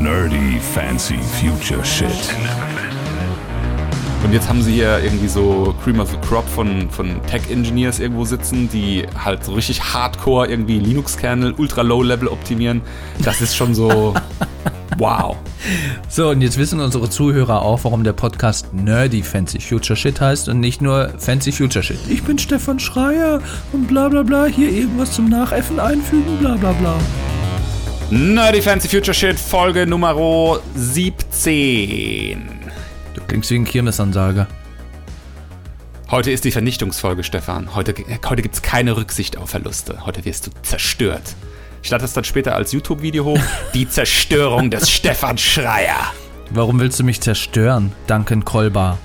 Nerdy Fancy Future Shit. Und jetzt haben sie hier irgendwie so Cream of the Crop von, von Tech-Engineers irgendwo sitzen, die halt so richtig hardcore irgendwie Linux-Kernel ultra low-level optimieren. Das ist schon so wow. So, und jetzt wissen unsere Zuhörer auch, warum der Podcast Nerdy Fancy Future Shit heißt und nicht nur Fancy Future Shit. Ich bin Stefan Schreier und bla bla bla, hier irgendwas zum Nachäffen einfügen, bla bla bla. Nerdy Fancy Future Shit, Folge Nummer 17. Du klingst wie ein Kirmesansager. Heute ist die Vernichtungsfolge, Stefan. Heute, heute gibt es keine Rücksicht auf Verluste. Heute wirst du zerstört. Ich lade das dann später als YouTube-Video hoch. Die Zerstörung des Stefan Schreier. Warum willst du mich zerstören, Duncan Kolbar?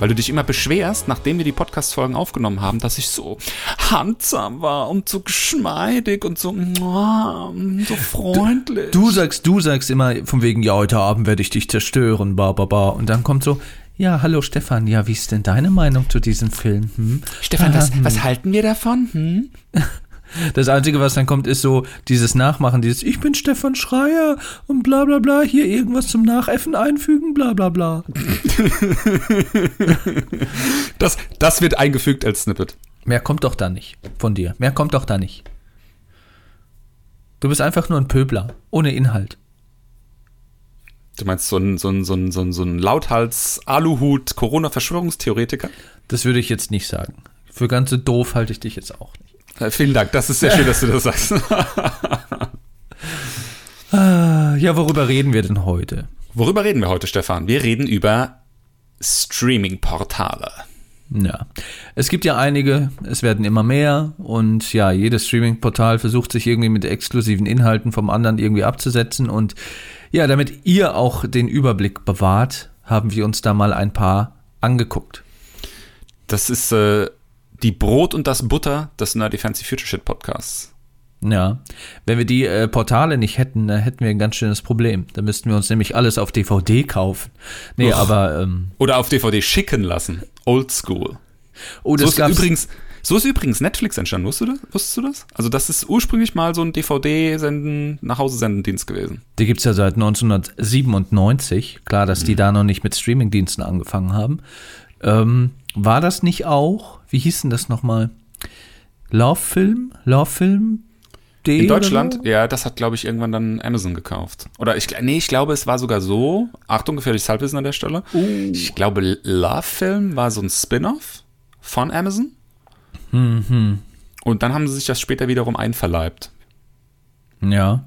Weil du dich immer beschwerst, nachdem wir die Podcast-Folgen aufgenommen haben, dass ich so handsam war und so geschmeidig und so, so freundlich. Du, du sagst, du sagst immer von wegen, ja, heute Abend werde ich dich zerstören, ba, ba, ba. Und dann kommt so, ja, hallo Stefan, ja, wie ist denn deine Meinung zu diesem Film? Hm? Stefan, was, was halten wir davon? Hm? Das Einzige, was dann kommt, ist so dieses Nachmachen, dieses Ich bin Stefan Schreier und bla bla bla, hier irgendwas zum Nachäffen einfügen, bla bla bla. das, das wird eingefügt als Snippet. Mehr kommt doch da nicht von dir. Mehr kommt doch da nicht. Du bist einfach nur ein Pöbler, ohne Inhalt. Du meinst so ein, so ein, so ein, so ein, so ein Lauthals-Aluhut-Corona-Verschwörungstheoretiker? Das würde ich jetzt nicht sagen. Für ganz so doof halte ich dich jetzt auch nicht. Äh, vielen Dank, das ist sehr schön, dass du das sagst. Ja, worüber reden wir denn heute? Worüber reden wir heute, Stefan? Wir reden über Streaming-Portale. Ja, es gibt ja einige, es werden immer mehr und ja, jedes Streaming-Portal versucht sich irgendwie mit exklusiven Inhalten vom anderen irgendwie abzusetzen und ja, damit ihr auch den Überblick bewahrt, haben wir uns da mal ein paar angeguckt. Das ist äh, die Brot und das Butter des Nerdy Fancy Future Shit Podcasts. Ja, wenn wir die äh, Portale nicht hätten, dann hätten wir ein ganz schönes Problem. Da müssten wir uns nämlich alles auf DVD kaufen. Nee, Uch. aber. Ähm, Oder auf DVD schicken lassen. Oldschool. Oh, das so ist übrigens. So ist übrigens Netflix entstanden, wusstest du das? Wusstest du das? Also das ist ursprünglich mal so ein DVD-Senden, nach Hause senden Dienst gewesen. Die gibt es ja seit 1997. Klar, dass mhm. die da noch nicht mit Streaming-Diensten angefangen haben. Ähm, war das nicht auch, wie hieß denn das nochmal? Love Film? Love Film? In Deutschland, so? ja, das hat, glaube ich, irgendwann dann Amazon gekauft. Oder ich, nee, ich glaube, es war sogar so, Achtung, gefährliches Halbwissen an der Stelle. Uh. Ich glaube, Love Film war so ein Spin-off von Amazon. Mhm. Und dann haben sie sich das später wiederum einverleibt. Ja.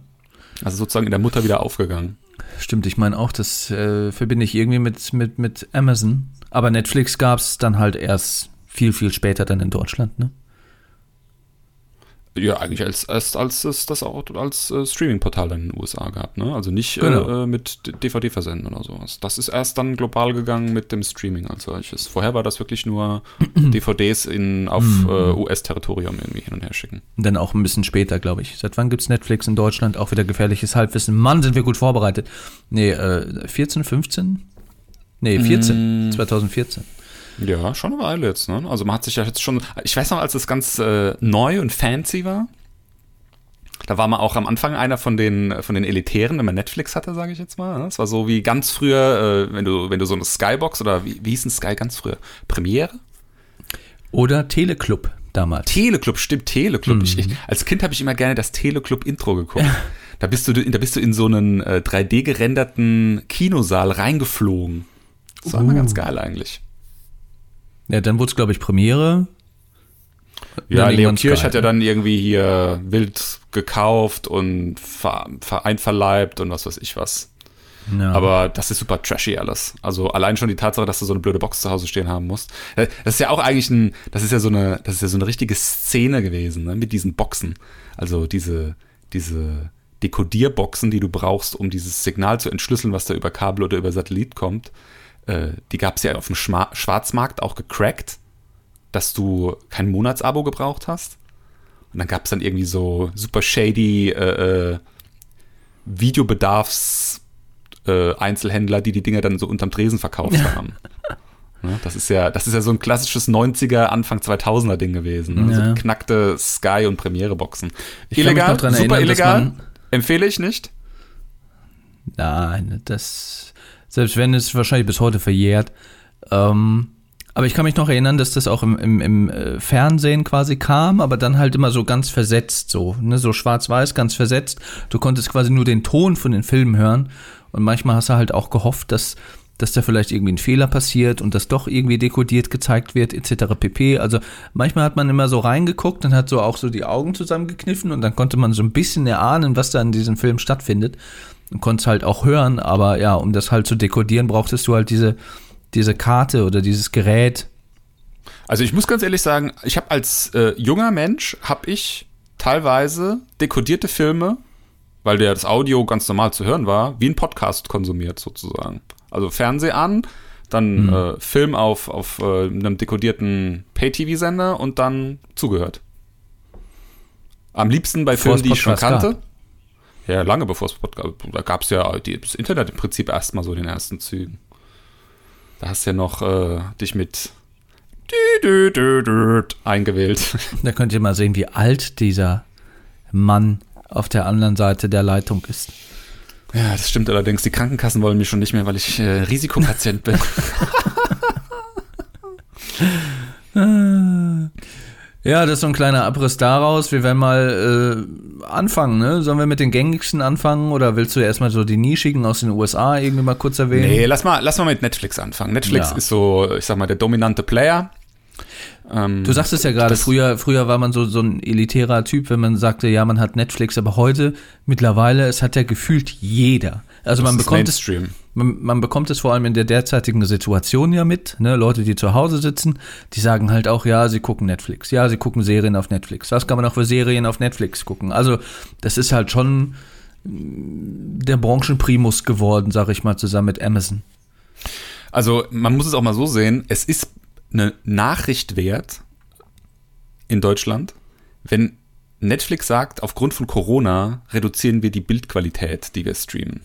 Also sozusagen in der Mutter wieder aufgegangen. Stimmt, ich meine auch, das äh, verbinde ich irgendwie mit, mit, mit Amazon. Aber Netflix gab es dann halt erst viel, viel später dann in Deutschland, ne? Ja, eigentlich als, als, als es das auch als äh, Streaming-Portal in den USA gab, ne? Also nicht genau. äh, mit DVD-Versenden oder sowas. Das ist erst dann global gegangen mit dem Streaming als solches. Vorher war das wirklich nur DVDs in, auf mhm. äh, US-Territorium irgendwie hin und her schicken. Dann auch ein bisschen später, glaube ich. Seit wann gibt es Netflix in Deutschland? Auch wieder gefährliches Halbwissen. Mann, sind wir gut vorbereitet. Nee, äh, 14, 15? Nee, 14. Mm. 2014. Ja, schon eine Weile jetzt, ne? Also man hat sich ja jetzt schon. Ich weiß noch, als es ganz äh, neu und fancy war. Da war man auch am Anfang einer von den, von den Elitären, wenn man Netflix hatte, sage ich jetzt mal. Das war so wie ganz früher, äh, wenn du, wenn du so eine Skybox oder wie, wie hieß ein Sky ganz früher? Premiere? Oder Teleclub damals. Teleclub, stimmt, Teleclub. Mhm. Ich, ich, als Kind habe ich immer gerne das Teleclub-Intro geguckt. da, bist du, da bist du in so einen äh, 3D-gerenderten Kinosaal reingeflogen. Das war uh. immer ganz geil eigentlich. Ja, dann wurde es, glaube ich, Premiere. Ja, Leo Kirch hat ja dann irgendwie hier wild gekauft und ver, ver einverleibt und was weiß ich was. Ja. Aber das ist super trashy alles. Also allein schon die Tatsache, dass du so eine blöde Box zu Hause stehen haben musst. Das ist ja auch eigentlich ein, das ist ja so eine, das ist ja so eine richtige Szene gewesen, ne, mit diesen Boxen. Also diese, diese Dekodierboxen, die du brauchst, um dieses Signal zu entschlüsseln, was da über Kabel oder über Satellit kommt. Äh, die gab es ja auf dem Schma Schwarzmarkt auch gecrackt, dass du kein Monatsabo gebraucht hast. Und dann gab es dann irgendwie so super shady äh, äh, Videobedarfs äh, Einzelhändler, die die Dinger dann so unterm Tresen verkauft haben. Ne, das ist ja, das ist ja so ein klassisches 90er, Anfang 2000er Ding gewesen. Ne? Ja. So knackte Sky- und Premiere-Boxen. Illegal, super erinnern, illegal. Empfehle ich nicht. Nein, das, selbst wenn es wahrscheinlich bis heute verjährt. Ähm, aber ich kann mich noch erinnern, dass das auch im, im, im äh, Fernsehen quasi kam, aber dann halt immer so ganz versetzt, so, ne, so schwarz-weiß, ganz versetzt. Du konntest quasi nur den Ton von den Filmen hören und manchmal hast du halt auch gehofft, dass dass da vielleicht irgendwie ein Fehler passiert und das doch irgendwie dekodiert gezeigt wird, etc. pp. Also manchmal hat man immer so reingeguckt und hat so auch so die Augen zusammengekniffen und dann konnte man so ein bisschen erahnen, was da in diesem Film stattfindet und konnte es halt auch hören, aber ja, um das halt zu dekodieren, brauchtest du halt diese, diese Karte oder dieses Gerät. Also ich muss ganz ehrlich sagen, ich habe als äh, junger Mensch, habe ich teilweise dekodierte Filme, weil der das Audio ganz normal zu hören war, wie ein Podcast konsumiert sozusagen. Also Fernseher an, dann mhm. äh, Film auf, auf äh, einem dekodierten Pay-TV-Sender und dann zugehört. Am liebsten bei Filmen, die ich schon kannte. Gab. Ja, lange bevor es Podcast gab. Da gab es ja die, das Internet im Prinzip erstmal so in den ersten Zügen. Da hast du ja noch äh, dich mit eingewählt. Da könnt ihr mal sehen, wie alt dieser Mann auf der anderen Seite der Leitung ist. Ja, das stimmt allerdings. Die Krankenkassen wollen mich schon nicht mehr, weil ich äh, Risikopatient bin. ja, das ist so ein kleiner Abriss daraus. Wir werden mal äh, anfangen, ne? Sollen wir mit den gängigsten anfangen oder willst du erstmal so die nischigen aus den USA irgendwie mal kurz erwähnen? Nee, lass mal, lass mal mit Netflix anfangen. Netflix ja. ist so, ich sag mal, der dominante Player. Ähm, du sagst es ja gerade, früher, früher war man so, so ein elitärer Typ, wenn man sagte, ja, man hat Netflix, aber heute, mittlerweile, es hat ja gefühlt jeder. Also man bekommt es, man, man, bekommt es vor allem in der derzeitigen Situation ja mit, ne? Leute, die zu Hause sitzen, die sagen halt auch, ja, sie gucken Netflix, ja, sie gucken Serien auf Netflix. Was kann man auch für Serien auf Netflix gucken? Also, das ist halt schon der Branchenprimus geworden, sag ich mal, zusammen mit Amazon. Also, man muss es auch mal so sehen, es ist eine Nachricht wert in Deutschland, wenn Netflix sagt, aufgrund von Corona reduzieren wir die Bildqualität, die wir streamen.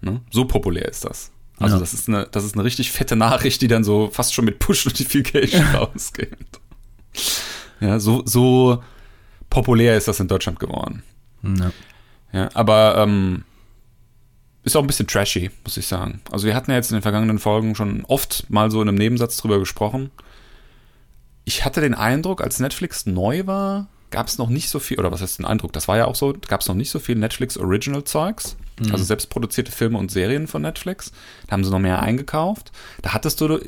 Ne? So populär ist das. Also ja. das, ist eine, das ist eine richtig fette Nachricht, die dann so fast schon mit Push-Notification rausgeht. Ja, so, so populär ist das in Deutschland geworden. Ja, ja aber ähm, ist auch ein bisschen trashy, muss ich sagen. Also wir hatten ja jetzt in den vergangenen Folgen schon oft mal so in einem Nebensatz drüber gesprochen ich hatte den Eindruck, als Netflix neu war, gab es noch nicht so viel, oder was heißt den Eindruck, das war ja auch so, gab es noch nicht so viel Netflix Original Zeugs, mhm. also selbstproduzierte Filme und Serien von Netflix. Da haben sie noch mehr eingekauft. Da hattest du,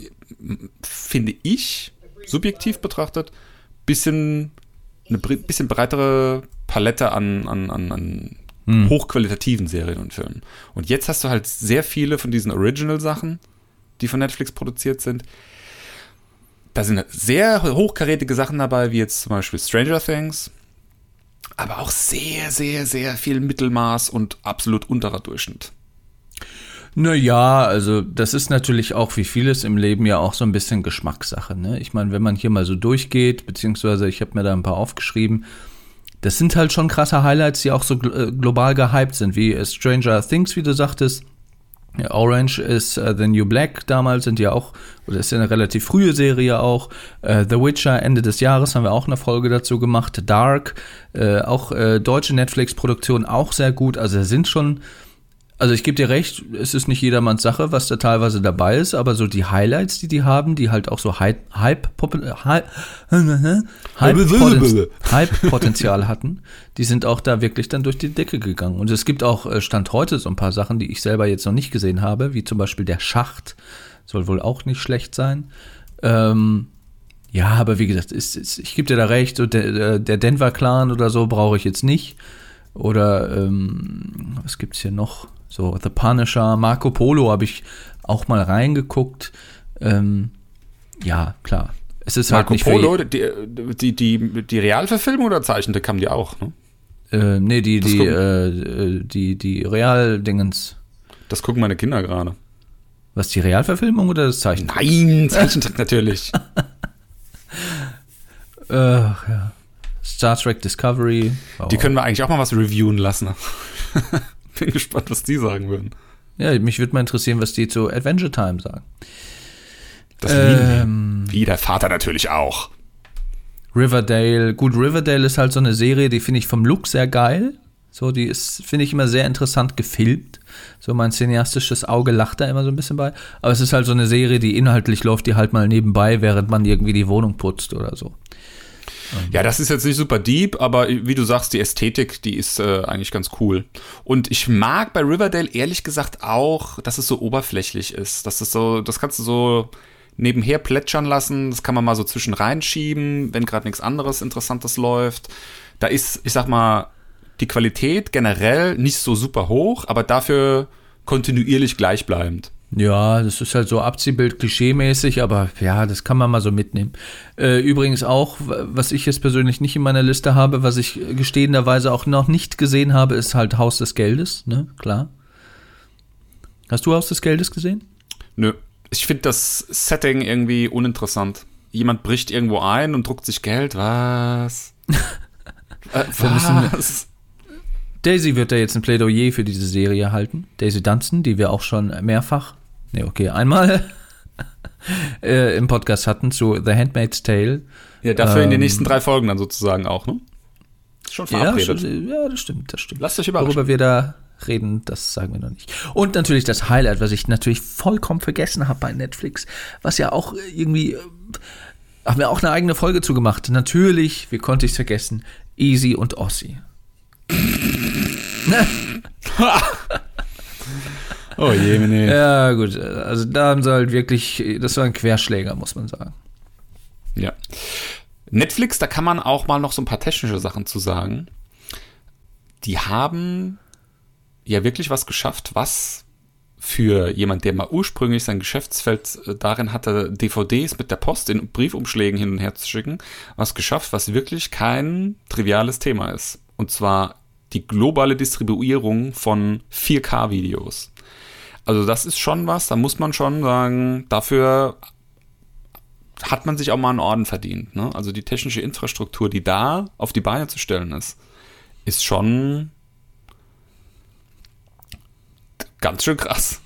finde ich, subjektiv betrachtet, bisschen eine bisschen breitere Palette an, an, an, an mhm. hochqualitativen Serien und Filmen. Und jetzt hast du halt sehr viele von diesen Original-Sachen, die von Netflix produziert sind, da sind sehr hochkarätige Sachen dabei, wie jetzt zum Beispiel Stranger Things, aber auch sehr, sehr, sehr viel Mittelmaß und absolut unterer Durchschnitt. Naja, also das ist natürlich auch wie vieles im Leben ja auch so ein bisschen Geschmackssache. Ne? Ich meine, wenn man hier mal so durchgeht, beziehungsweise ich habe mir da ein paar aufgeschrieben, das sind halt schon krasse Highlights, die auch so äh, global gehypt sind, wie Stranger Things, wie du sagtest. Orange ist uh, The New Black damals, sind ja auch, oder ist ja eine relativ frühe Serie auch. Uh, The Witcher Ende des Jahres haben wir auch eine Folge dazu gemacht. Dark, uh, auch deutsche Netflix-Produktion, auch sehr gut. Also sind schon also ich gebe dir recht, es ist nicht jedermanns Sache, was da teilweise dabei ist, aber so die Highlights, die die haben, die halt auch so Hype-Potenzial Hype, hatten, die sind auch da wirklich dann durch die Decke gegangen. Und es gibt auch äh, Stand heute so ein paar Sachen, die ich selber jetzt noch nicht gesehen habe, wie zum Beispiel der Schacht, soll wohl auch nicht schlecht sein. Ähm, ja, aber wie gesagt, ist, ist, ich gebe dir da recht, so der, äh, der Denver Clan oder so brauche ich jetzt nicht. Oder ähm, was gibt's hier noch? So The Punisher, Marco Polo habe ich auch mal reingeguckt. Ähm, ja, klar. Es ist halt Marco halt nicht Polo, die, die, die, die Realverfilmung oder Zeichentrick haben die auch, ne? Äh, nee, die, die, äh, die, die Real-Dingens. Das gucken meine Kinder gerade. Was, die Realverfilmung oder das Zeichentrick? Nein, Zeichentrick natürlich. Ach, ja. Star Trek Discovery. Oh. Die können wir eigentlich auch mal was reviewen lassen. Bin gespannt, was die sagen würden. Ja, mich würde mal interessieren, was die zu Adventure Time sagen. Das ähm, Wie der Vater natürlich auch. Riverdale. Gut, Riverdale ist halt so eine Serie, die finde ich vom Look sehr geil. So, die ist, finde ich, immer sehr interessant gefilmt. So mein cineastisches Auge lacht da immer so ein bisschen bei. Aber es ist halt so eine Serie, die inhaltlich läuft, die halt mal nebenbei, während man irgendwie die Wohnung putzt oder so. Ja, das ist jetzt nicht super deep, aber wie du sagst, die Ästhetik, die ist äh, eigentlich ganz cool. Und ich mag bei Riverdale ehrlich gesagt auch, dass es so oberflächlich ist. Das ist so, das kannst du so nebenher plätschern lassen. Das kann man mal so zwischen reinschieben, wenn gerade nichts anderes Interessantes läuft. Da ist, ich sag mal, die Qualität generell nicht so super hoch, aber dafür kontinuierlich gleichbleibend. Ja, das ist halt so Abziehbild klischeemäßig, aber ja, das kann man mal so mitnehmen. Äh, übrigens auch, was ich jetzt persönlich nicht in meiner Liste habe, was ich gestehenderweise auch noch nicht gesehen habe, ist halt Haus des Geldes, ne? Klar. Hast du Haus des Geldes gesehen? Nö. Ich finde das Setting irgendwie uninteressant. Jemand bricht irgendwo ein und druckt sich Geld. Was? äh, was? Daisy wird da jetzt ein Plädoyer für diese Serie halten. Daisy Dunstan, die wir auch schon mehrfach nee, okay, einmal äh, im Podcast hatten zu The Handmaid's Tale. Ja, dafür ähm, in den ähm, nächsten drei Folgen dann sozusagen auch, ne? Schon verabredet. Ja, ja, das stimmt, das stimmt. Lasst euch überraschen. Worüber wir da reden, das sagen wir noch nicht. Und natürlich das Highlight, was ich natürlich vollkommen vergessen habe bei Netflix, was ja auch irgendwie, äh, haben wir auch eine eigene Folge zugemacht. Natürlich, wie konnte ich es vergessen, Easy und Ossi. Oh je, nee. Ja, gut. Also da haben sie halt wirklich, das war ein Querschläger, muss man sagen. Ja. Netflix, da kann man auch mal noch so ein paar technische Sachen zu sagen. Die haben ja wirklich was geschafft, was für jemand, der mal ursprünglich sein Geschäftsfeld äh, darin hatte, DVDs mit der Post in Briefumschlägen hin und her zu schicken, was geschafft, was wirklich kein triviales Thema ist. Und zwar die globale Distribuierung von 4K-Videos. Also das ist schon was, da muss man schon sagen, dafür hat man sich auch mal einen Orden verdient. Ne? Also die technische Infrastruktur, die da auf die Beine zu stellen ist, ist schon ganz schön krass.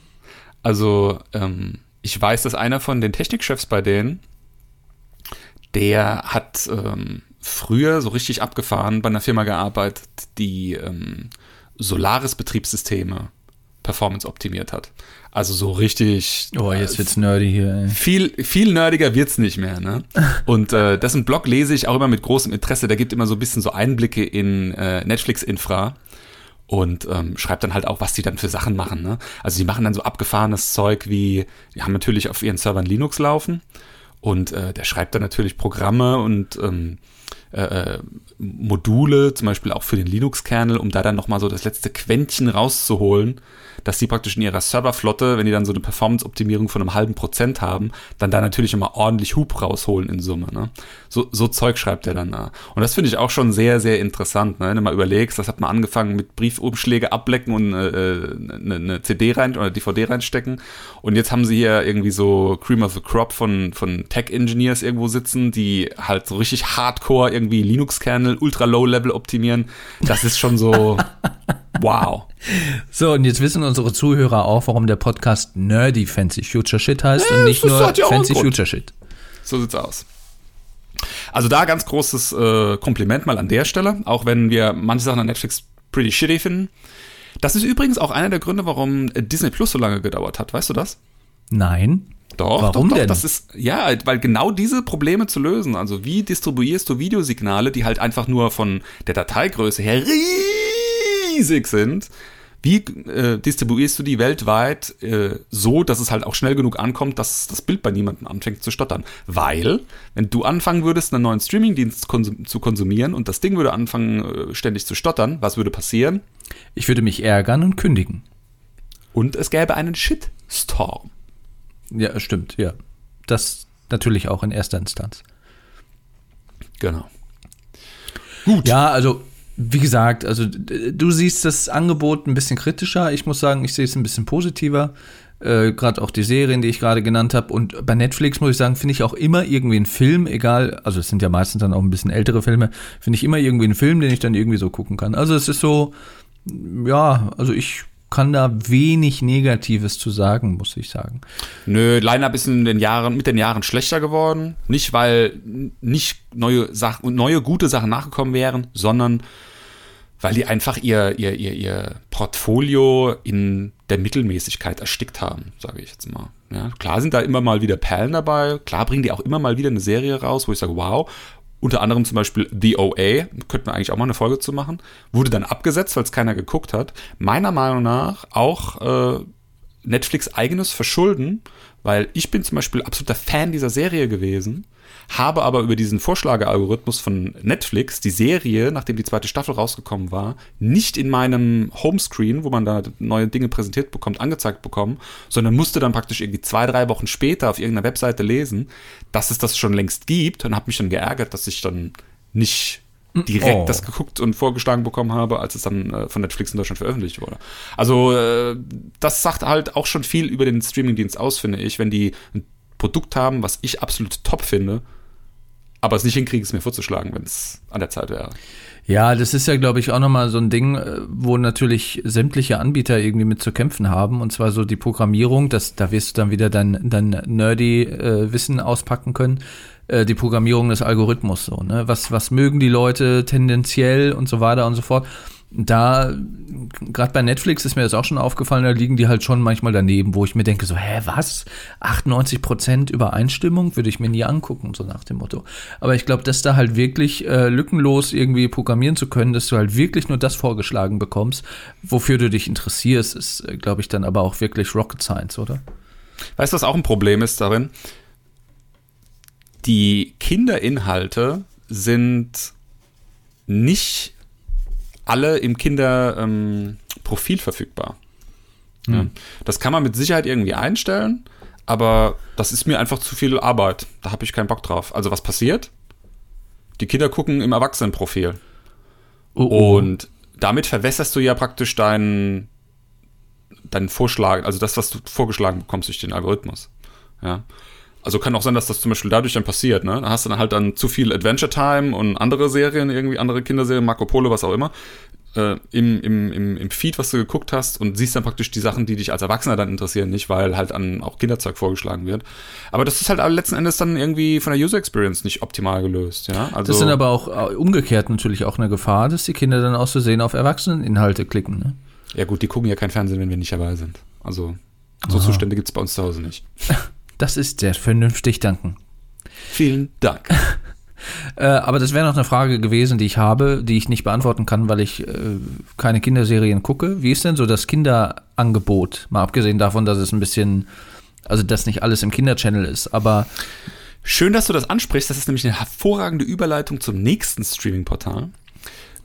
Also ähm, ich weiß, dass einer von den Technikchefs bei denen, der hat ähm, früher so richtig abgefahren bei einer Firma gearbeitet, die ähm, Solaris-Betriebssysteme Performance optimiert hat. Also so richtig. Oh, jetzt wird's nerdy hier. Ey. Viel, viel nerdiger wird's nicht mehr. Ne? Und äh, dessen Blog lese ich auch immer mit großem Interesse. Der gibt immer so ein bisschen so Einblicke in äh, Netflix-Infra und ähm, schreibt dann halt auch, was die dann für Sachen machen. Ne? Also die machen dann so abgefahrenes Zeug wie, die haben natürlich auf ihren Servern Linux laufen und äh, der schreibt dann natürlich Programme und ähm, äh, äh, Module, zum Beispiel auch für den Linux-Kernel, um da dann nochmal so das letzte Quäntchen rauszuholen, dass die praktisch in ihrer Serverflotte, wenn die dann so eine Performance-Optimierung von einem halben Prozent haben, dann da natürlich immer ordentlich Hub rausholen in Summe. Ne? So, so Zeug schreibt er dann da. Und das finde ich auch schon sehr, sehr interessant. Ne? Wenn du mal überlegst, das hat man angefangen mit Briefumschläge ablecken und äh, eine, eine CD rein oder DVD reinstecken. Und jetzt haben sie hier irgendwie so Cream of the Crop von, von Tech-Engineers irgendwo sitzen, die halt so richtig hardcore irgendwie Linux-Kernel ultra low-level optimieren. Das ist schon so wow. So, und jetzt wissen unsere Zuhörer auch, warum der Podcast Nerdy Fancy Future Shit heißt ja, und nicht nur ja Fancy Future Shit. So sieht's aus. Also da ganz großes äh, Kompliment mal an der Stelle, auch wenn wir manche Sachen an Netflix pretty shitty finden. Das ist übrigens auch einer der Gründe, warum Disney Plus so lange gedauert hat. Weißt du das? Nein. Doch, Warum doch, doch. Denn? Das ist, ja, weil genau diese Probleme zu lösen, also wie distribuierst du Videosignale, die halt einfach nur von der Dateigröße her riesig sind, wie äh, distribuierst du die weltweit äh, so, dass es halt auch schnell genug ankommt, dass das Bild bei niemandem anfängt zu stottern? Weil, wenn du anfangen würdest, einen neuen Streamingdienst konsum zu konsumieren und das Ding würde anfangen, äh, ständig zu stottern, was würde passieren? Ich würde mich ärgern und kündigen. Und es gäbe einen Shitstorm. Ja, stimmt, ja. Das natürlich auch in erster Instanz. Genau. Gut. Ja, also wie gesagt, also du siehst das Angebot ein bisschen kritischer. Ich muss sagen, ich sehe es ein bisschen positiver. Äh, gerade auch die Serien, die ich gerade genannt habe. Und bei Netflix muss ich sagen, finde ich auch immer irgendwie einen Film, egal, also es sind ja meistens dann auch ein bisschen ältere Filme, finde ich immer irgendwie einen Film, den ich dann irgendwie so gucken kann. Also es ist so, ja, also ich kann da wenig Negatives zu sagen, muss ich sagen. Nö, Line-Up ist in den Jahren, mit den Jahren schlechter geworden. Nicht, weil nicht neue Sachen, neue gute Sachen nachgekommen wären, sondern weil die einfach ihr, ihr, ihr, ihr Portfolio in der Mittelmäßigkeit erstickt haben, sage ich jetzt mal. Ja, klar sind da immer mal wieder Perlen dabei, klar bringen die auch immer mal wieder eine Serie raus, wo ich sage, wow, unter anderem zum Beispiel The OA, könnten wir eigentlich auch mal eine Folge zu machen, wurde dann abgesetzt, weil es keiner geguckt hat. Meiner Meinung nach auch äh, Netflix eigenes Verschulden, weil ich bin zum Beispiel absoluter Fan dieser Serie gewesen habe aber über diesen Vorschlagealgorithmus von Netflix die Serie, nachdem die zweite Staffel rausgekommen war, nicht in meinem Homescreen, wo man da neue Dinge präsentiert bekommt, angezeigt bekommen, sondern musste dann praktisch irgendwie zwei, drei Wochen später auf irgendeiner Webseite lesen, dass es das schon längst gibt und habe mich dann geärgert, dass ich dann nicht direkt oh. das geguckt und vorgeschlagen bekommen habe, als es dann äh, von Netflix in Deutschland veröffentlicht wurde. Also äh, das sagt halt auch schon viel über den Streamingdienst aus, finde ich, wenn die ein Produkt haben, was ich absolut top finde, aber es nicht hinkriegen, es mir vorzuschlagen, wenn es an der Zeit wäre. Ja, das ist ja, glaube ich, auch nochmal so ein Ding, äh, wo natürlich sämtliche Anbieter irgendwie mit zu kämpfen haben. Und zwar so die Programmierung, das, da wirst du dann wieder dein, dein nerdy äh, Wissen auspacken können. Äh, die Programmierung des Algorithmus so, ne? Was, was mögen die Leute tendenziell und so weiter und so fort da, gerade bei Netflix ist mir das auch schon aufgefallen, da liegen die halt schon manchmal daneben, wo ich mir denke, so, hä, was? 98% Übereinstimmung würde ich mir nie angucken, so nach dem Motto. Aber ich glaube, dass da halt wirklich äh, lückenlos irgendwie programmieren zu können, dass du halt wirklich nur das vorgeschlagen bekommst, wofür du dich interessierst, ist, äh, glaube ich, dann aber auch wirklich Rocket Science, oder? Weißt du, was auch ein Problem ist darin? Die Kinderinhalte sind nicht alle im Kinderprofil ähm, verfügbar. Mhm. Ja. Das kann man mit Sicherheit irgendwie einstellen, aber das ist mir einfach zu viel Arbeit. Da habe ich keinen Bock drauf. Also was passiert? Die Kinder gucken im Erwachsenenprofil. Oh, oh. Und damit verwässerst du ja praktisch deinen, deinen Vorschlag, also das, was du vorgeschlagen bekommst durch den Algorithmus. Ja. Also kann auch sein, dass das zum Beispiel dadurch dann passiert, ne? Da hast du dann halt dann zu viel Adventure Time und andere Serien, irgendwie andere Kinderserien, Marco Polo, was auch immer, äh, im, im, im, im Feed, was du geguckt hast und siehst dann praktisch die Sachen, die dich als Erwachsener dann interessieren, nicht, weil halt an auch Kinderzeug vorgeschlagen wird. Aber das ist halt letzten Endes dann irgendwie von der User Experience nicht optimal gelöst, ja? Also das sind aber auch äh, umgekehrt natürlich auch eine Gefahr, dass die Kinder dann aus Versehen auf Erwachseneninhalte klicken, ne? Ja gut, die gucken ja kein Fernsehen, wenn wir nicht dabei sind. Also so Aha. Zustände gibt es bei uns zu Hause nicht. Das ist sehr vernünftig, danken. Vielen Dank. äh, aber das wäre noch eine Frage gewesen, die ich habe, die ich nicht beantworten kann, weil ich äh, keine Kinderserien gucke. Wie ist denn so das Kinderangebot? Mal abgesehen davon, dass es ein bisschen, also dass nicht alles im Kinderchannel ist, aber. Schön, dass du das ansprichst. Das ist nämlich eine hervorragende Überleitung zum nächsten Streaming-Portal.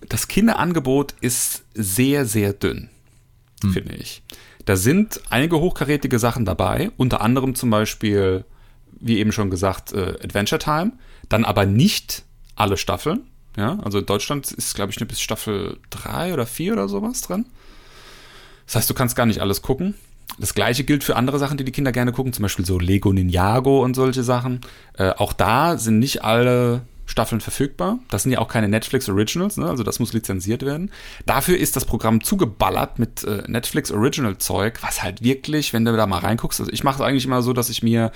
Das Kinderangebot ist sehr, sehr dünn, hm. finde ich. Da sind einige hochkarätige Sachen dabei, unter anderem zum Beispiel, wie eben schon gesagt, äh, Adventure Time, dann aber nicht alle Staffeln. Ja, also in Deutschland ist, glaube ich, nur bis Staffel 3 oder 4 oder sowas drin. Das heißt, du kannst gar nicht alles gucken. Das gleiche gilt für andere Sachen, die die Kinder gerne gucken, zum Beispiel so Lego Ninjago und solche Sachen. Äh, auch da sind nicht alle Staffeln verfügbar. Das sind ja auch keine Netflix Originals, ne? also das muss lizenziert werden. Dafür ist das Programm zugeballert mit äh, Netflix Original Zeug, was halt wirklich, wenn du da mal reinguckst, also ich mache es eigentlich immer so, dass ich mir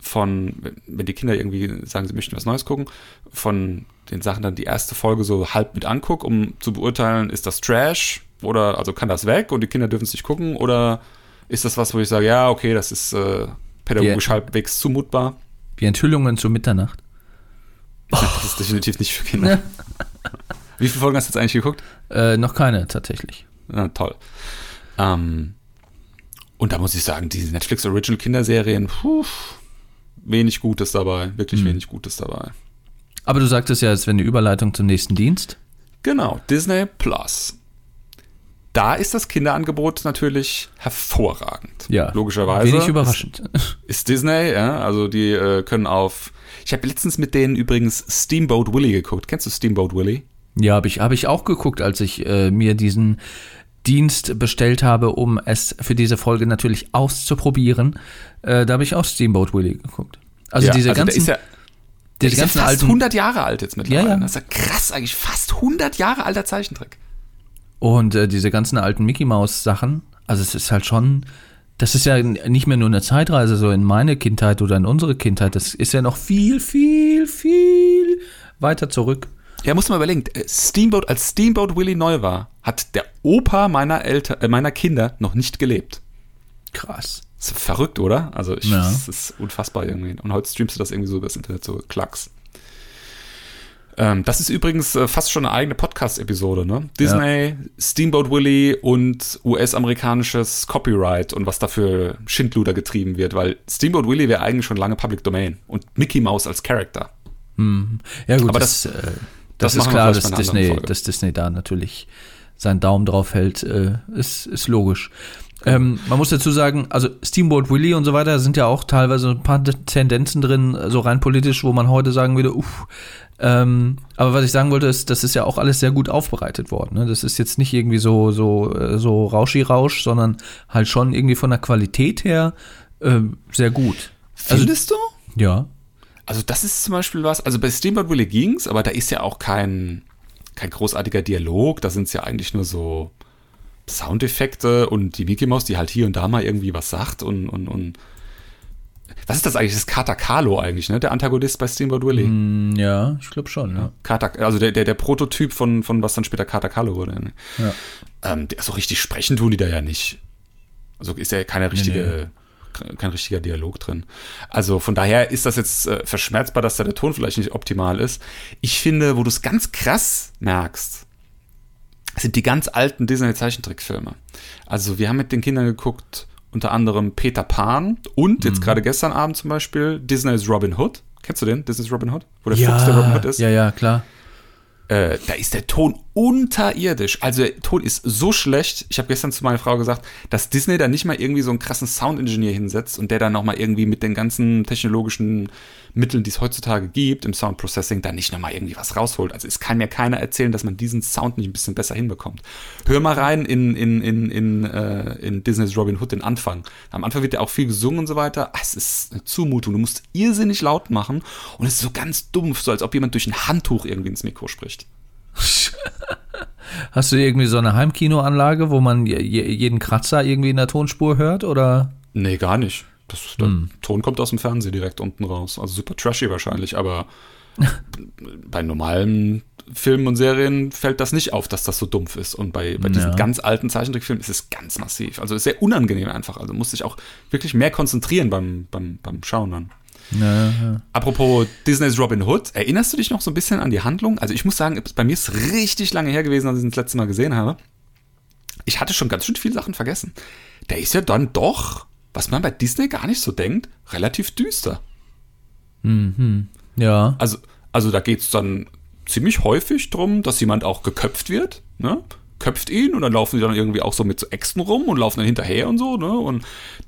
von, wenn die Kinder irgendwie sagen, sie möchten was Neues gucken, von den Sachen dann die erste Folge so halb mit angucke, um zu beurteilen, ist das Trash oder also kann das weg und die Kinder dürfen es nicht gucken oder ist das was, wo ich sage, ja, okay, das ist äh, pädagogisch halbwegs zumutbar. Wie Enthüllungen zur Mitternacht. Das ist definitiv nicht für Kinder. Wie viele Folgen hast du jetzt eigentlich geguckt? Äh, noch keine, tatsächlich. Ja, toll. Ähm, und da muss ich sagen, diese Netflix Original Kinderserien, puh, wenig Gutes dabei, wirklich hm. wenig Gutes dabei. Aber du sagtest ja, es wäre eine Überleitung zum nächsten Dienst. Genau, Disney Plus. Da ist das Kinderangebot natürlich hervorragend. Ja, logischerweise. Wenig überraschend. Ist, ist Disney, ja, also die äh, können auf ich habe letztens mit denen übrigens Steamboat Willie geguckt. Kennst du Steamboat Willie? Ja, habe ich, hab ich auch geguckt, als ich äh, mir diesen Dienst bestellt habe, um es für diese Folge natürlich auszuprobieren. Äh, da habe ich auch Steamboat Willie geguckt. Also ja, diese also ganzen. Der ist ja, der ist ja fast alten, 100 Jahre alt jetzt mittlerweile. Ja, ja. Das ist ja krass, eigentlich fast 100 Jahre alter Zeichentrick. Und äh, diese ganzen alten Mickey Mouse Sachen, also es ist halt schon das ist ja nicht mehr nur eine Zeitreise so in meine Kindheit oder in unsere Kindheit. Das ist ja noch viel, viel, viel weiter zurück. Ja, muss man überlegen. Äh, Steamboat, als Steamboat Willie neu war, hat der Opa meiner Eltern, äh, meiner Kinder noch nicht gelebt. Krass. Das ist verrückt, oder? Also, ich, ja. das ist unfassbar irgendwie. Und heute streamst du das irgendwie so über das Internet, so Klacks. Ähm, das ist übrigens äh, fast schon eine eigene Podcast-Episode, ne? Disney, ja. Steamboat Willie und US-amerikanisches Copyright und was dafür Schindluder getrieben wird, weil Steamboat Willie wäre eigentlich schon lange Public Domain und Mickey Mouse als Charakter. Hm. Ja, gut, aber das, das, äh, das, das ist klar, dass Disney, dass Disney da natürlich seinen Daumen drauf hält, äh, ist, ist logisch. Ähm, man muss dazu sagen, also Steamboat Willie und so weiter sind ja auch teilweise ein paar Tendenzen drin, so rein politisch, wo man heute sagen würde, uff, ähm, aber was ich sagen wollte, ist, das ist ja auch alles sehr gut aufbereitet worden. Ne? Das ist jetzt nicht irgendwie so, so, äh, so Rauschi-Rausch, sondern halt schon irgendwie von der Qualität her äh, sehr gut. Also Findest also, du? Ja. Also das ist zum Beispiel was, also bei Steamboat Willie ging's, aber da ist ja auch kein, kein großartiger Dialog, da sind es ja eigentlich nur so Soundeffekte und die Mickey Mouse, die halt hier und da mal irgendwie was sagt und, und, und was ist das eigentlich? Das ist Kata Kalo eigentlich, ne? Der Antagonist bei Steamboat Willie. Mm, ja, ich glaube schon, ja. Kata, also der, der, der Prototyp von, von was dann später Kata Kalo wurde. Ne? Ja. Ähm, so richtig sprechen tun die da ja nicht. Also ist ja keine richtige, nee, nee. kein richtiger Dialog drin. Also von daher ist das jetzt äh, verschmerzbar, dass da der Ton vielleicht nicht optimal ist. Ich finde, wo du es ganz krass merkst, sind die ganz alten Disney-Zeichentrickfilme. Also wir haben mit den Kindern geguckt, unter anderem Peter Pan und jetzt mhm. gerade gestern Abend zum Beispiel Disney's Robin Hood. Kennst du den? Disney's Robin Hood? Wo der ja, Fuchs der Robin Hood ist? Ja, ja, klar. Äh, da ist der Ton unterirdisch. Also der Ton ist so schlecht. Ich habe gestern zu meiner Frau gesagt, dass Disney da nicht mal irgendwie so einen krassen Soundingenieur hinsetzt und der dann nochmal irgendwie mit den ganzen technologischen Mitteln, die es heutzutage gibt im Sound Processing, da nicht nochmal irgendwie was rausholt. Also es kann mir keiner erzählen, dass man diesen Sound nicht ein bisschen besser hinbekommt. Hör mal rein in, in, in, in, äh, in Disneys Robin Hood den Anfang. Am Anfang wird ja auch viel gesungen und so weiter. Ah, es ist eine Zumutung. Du musst irrsinnig laut machen und es ist so ganz dumpf, so als ob jemand durch ein Handtuch irgendwie ins Mikro spricht. Hast du irgendwie so eine Heimkinoanlage, wo man jeden Kratzer irgendwie in der Tonspur hört, oder? Nee, gar nicht. Das, der hm. Ton kommt aus dem Fernsehen direkt unten raus. Also super trashy wahrscheinlich, aber bei normalen Filmen und Serien fällt das nicht auf, dass das so dumpf ist. Und bei, bei diesen ja. ganz alten Zeichentrickfilmen ist es ganz massiv. Also ist sehr unangenehm einfach. Also muss sich auch wirklich mehr konzentrieren beim, beim, beim Schauen dann. Ja, ja. Apropos Disneys Robin Hood, erinnerst du dich noch so ein bisschen an die Handlung? Also ich muss sagen, bei mir ist es richtig lange her gewesen, als ich das letzte Mal gesehen habe. Ich hatte schon ganz schön viele Sachen vergessen. Der ist ja dann doch, was man bei Disney gar nicht so denkt, relativ düster. Mhm. Ja. Also, also da geht es dann ziemlich häufig drum, dass jemand auch geköpft wird. Ne? Köpft ihn und dann laufen sie dann irgendwie auch so mit so Äxten rum und laufen dann hinterher und so, ne? Und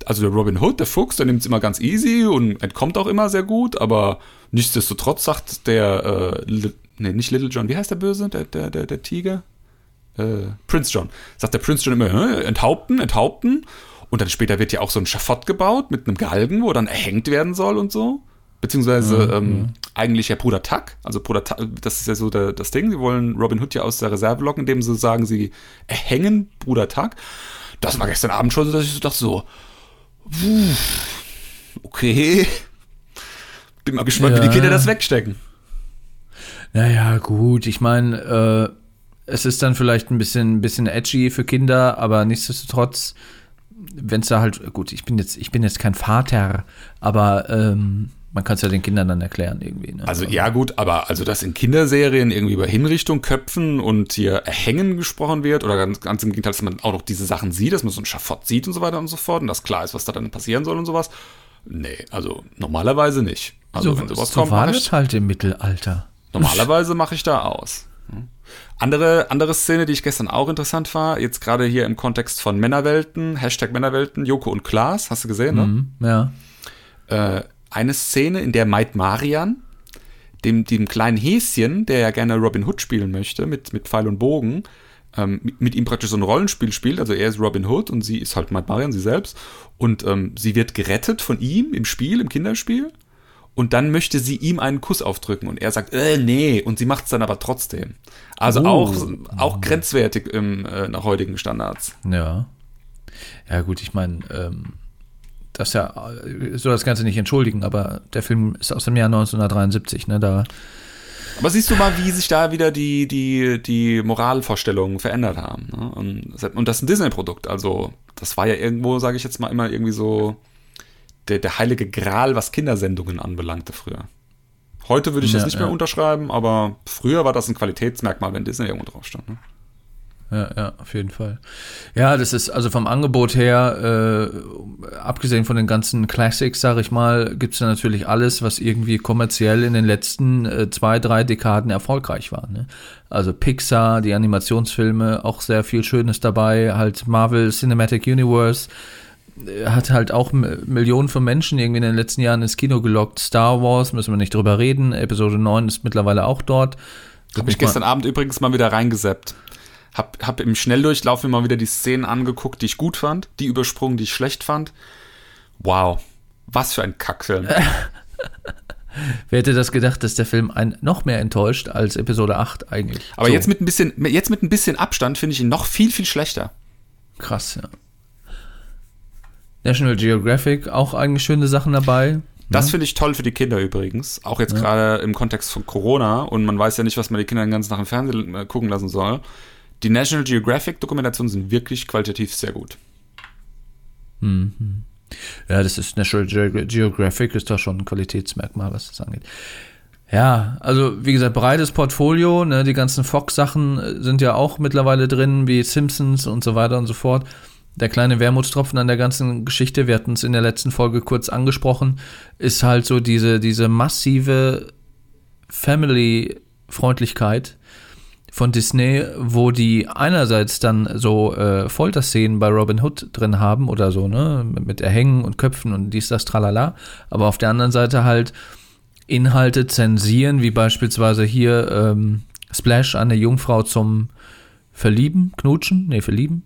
also der Robin Hood, der Fuchs, der nimmt es immer ganz easy und entkommt auch immer sehr gut, aber nichtsdestotrotz sagt der, äh, nee, nicht Little John, wie heißt der Böse, der, der, der, der Tiger? Äh, Prince John. Sagt der Prince John immer, äh, enthaupten, enthaupten. Und dann später wird ja auch so ein Schafott gebaut mit einem Galgen, wo dann erhängt werden soll und so. Beziehungsweise ja, ähm, eigentlich ja Bruder Tuck. Also Bruder Tuck, das ist ja so der, das Ding. Sie wollen Robin Hood ja aus der Reserve locken, indem sie sagen, sie erhängen Bruder Tuck. Das war gestern Abend schon so, dass ich so dachte so, okay. Bin mal gespannt, ja. wie die Kinder das wegstecken. Naja, gut. Ich meine, äh, es ist dann vielleicht ein bisschen, ein bisschen edgy für Kinder, aber nichtsdestotrotz, wenn es da halt, gut, ich bin jetzt, ich bin jetzt kein Vater, aber ähm, man kann es ja den Kindern dann erklären irgendwie. Ne? Also ja gut, aber also dass in Kinderserien irgendwie über Hinrichtung, Köpfen und hier Erhängen gesprochen wird oder ganz, ganz im Gegenteil, dass man auch noch diese Sachen sieht, dass man so ein Schafott sieht und so weiter und so fort und dass klar ist, was da dann passieren soll und sowas. Nee, also normalerweise nicht. Also so, wenn sowas so kommt, war das halt im Mittelalter. Normalerweise mache ich da aus. Hm. Andere, andere Szene, die ich gestern auch interessant war, jetzt gerade hier im Kontext von Männerwelten, Hashtag Männerwelten, Joko und Klaas, hast du gesehen, ne? Mhm, ja. Äh, eine Szene, in der Maid Marian, dem, dem kleinen Häschen, der ja gerne Robin Hood spielen möchte, mit, mit Pfeil und Bogen, ähm, mit ihm praktisch so ein Rollenspiel spielt. Also er ist Robin Hood und sie ist halt Maid Marian, sie selbst. Und ähm, sie wird gerettet von ihm im Spiel, im Kinderspiel. Und dann möchte sie ihm einen Kuss aufdrücken und er sagt, äh, nee, und sie macht es dann aber trotzdem. Also oh. auch, auch grenzwertig im, äh, nach heutigen Standards. Ja. Ja, gut, ich meine, ähm, das ja, soll das Ganze nicht entschuldigen, aber der Film ist aus dem Jahr 1973, ne? Da Aber siehst du mal, wie sich da wieder die, die, die Moralvorstellungen verändert haben. Ne? Und, und das ist ein Disney-Produkt. Also, das war ja irgendwo, sage ich jetzt mal, immer irgendwie so der, der heilige Gral, was Kindersendungen anbelangte früher. Heute würde ich das nicht mehr unterschreiben, aber früher war das ein Qualitätsmerkmal, wenn Disney irgendwo drauf stand. Ne? Ja, ja, auf jeden Fall. Ja, das ist also vom Angebot her, äh, abgesehen von den ganzen Classics, sage ich mal, gibt es natürlich alles, was irgendwie kommerziell in den letzten äh, zwei, drei Dekaden erfolgreich war. Ne? Also Pixar, die Animationsfilme, auch sehr viel Schönes dabei, halt Marvel Cinematic Universe äh, hat halt auch Millionen von Menschen irgendwie in den letzten Jahren ins Kino gelockt. Star Wars, müssen wir nicht drüber reden. Episode 9 ist mittlerweile auch dort. Habe ich gestern Abend übrigens mal wieder reingeseppt. Hab, hab im Schnelldurchlauf mal wieder die Szenen angeguckt, die ich gut fand, die übersprungen, die ich schlecht fand. Wow, was für ein Kackfilm. Wer hätte das gedacht, dass der Film einen noch mehr enttäuscht als Episode 8 eigentlich? Aber so. jetzt, mit ein bisschen, jetzt mit ein bisschen Abstand finde ich ihn noch viel, viel schlechter. Krass, ja. National Geographic, auch eigentlich schöne Sachen dabei. Das ja. finde ich toll für die Kinder übrigens. Auch jetzt ja. gerade im Kontext von Corona und man weiß ja nicht, was man die Kinder den ganzen Tag im Fernsehen äh, gucken lassen soll die National Geographic Dokumentationen sind wirklich qualitativ sehr gut. Mhm. Ja, das ist National Ge Geographic ist doch schon ein Qualitätsmerkmal, was das angeht. Ja, also wie gesagt, breites Portfolio, ne, die ganzen Fox-Sachen äh, sind ja auch mittlerweile drin, wie Simpsons und so weiter und so fort. Der kleine Wermutstropfen an der ganzen Geschichte, wir hatten es in der letzten Folge kurz angesprochen, ist halt so diese, diese massive Family-Freundlichkeit, von Disney, wo die einerseits dann so äh, Folterszenen bei Robin Hood drin haben oder so, ne, mit Erhängen und Köpfen und dies, das, tralala, aber auf der anderen Seite halt Inhalte zensieren, wie beispielsweise hier ähm, Splash eine Jungfrau zum Verlieben, Knutschen, nee, Verlieben,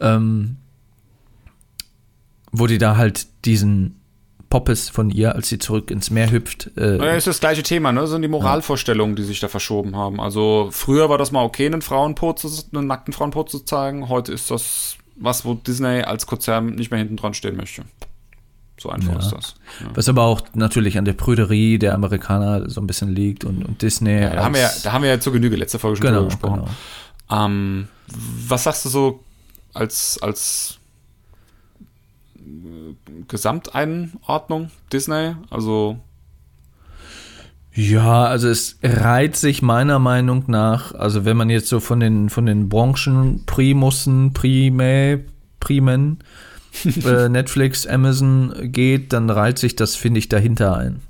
ähm, wo die da halt diesen Poppes von ihr, als sie zurück ins Meer hüpft. Äh, ja, ist das gleiche Thema, ne? Das sind die Moralvorstellungen, die sich da verschoben haben. Also früher war das mal okay, einen Frauenpot zu, einen nackten Frauenpot zu zeigen. Heute ist das was, wo Disney als Konzern nicht mehr hinten dran stehen möchte. So einfach ja. ist das. Ja. Was aber auch natürlich an der Prüderie der Amerikaner so ein bisschen liegt und, und Disney. Ja, da, haben wir ja, da haben wir ja zur Genüge letzte Folge schon genau, gesprochen. Genau. Ähm, was sagst du so als, als Gesamteinordnung Disney? Also ja, also es reiht sich meiner Meinung nach, also wenn man jetzt so von den von den Branchen Primussen, Prime, Primen, äh, Netflix, Amazon geht, dann reiht sich das, finde ich, dahinter ein.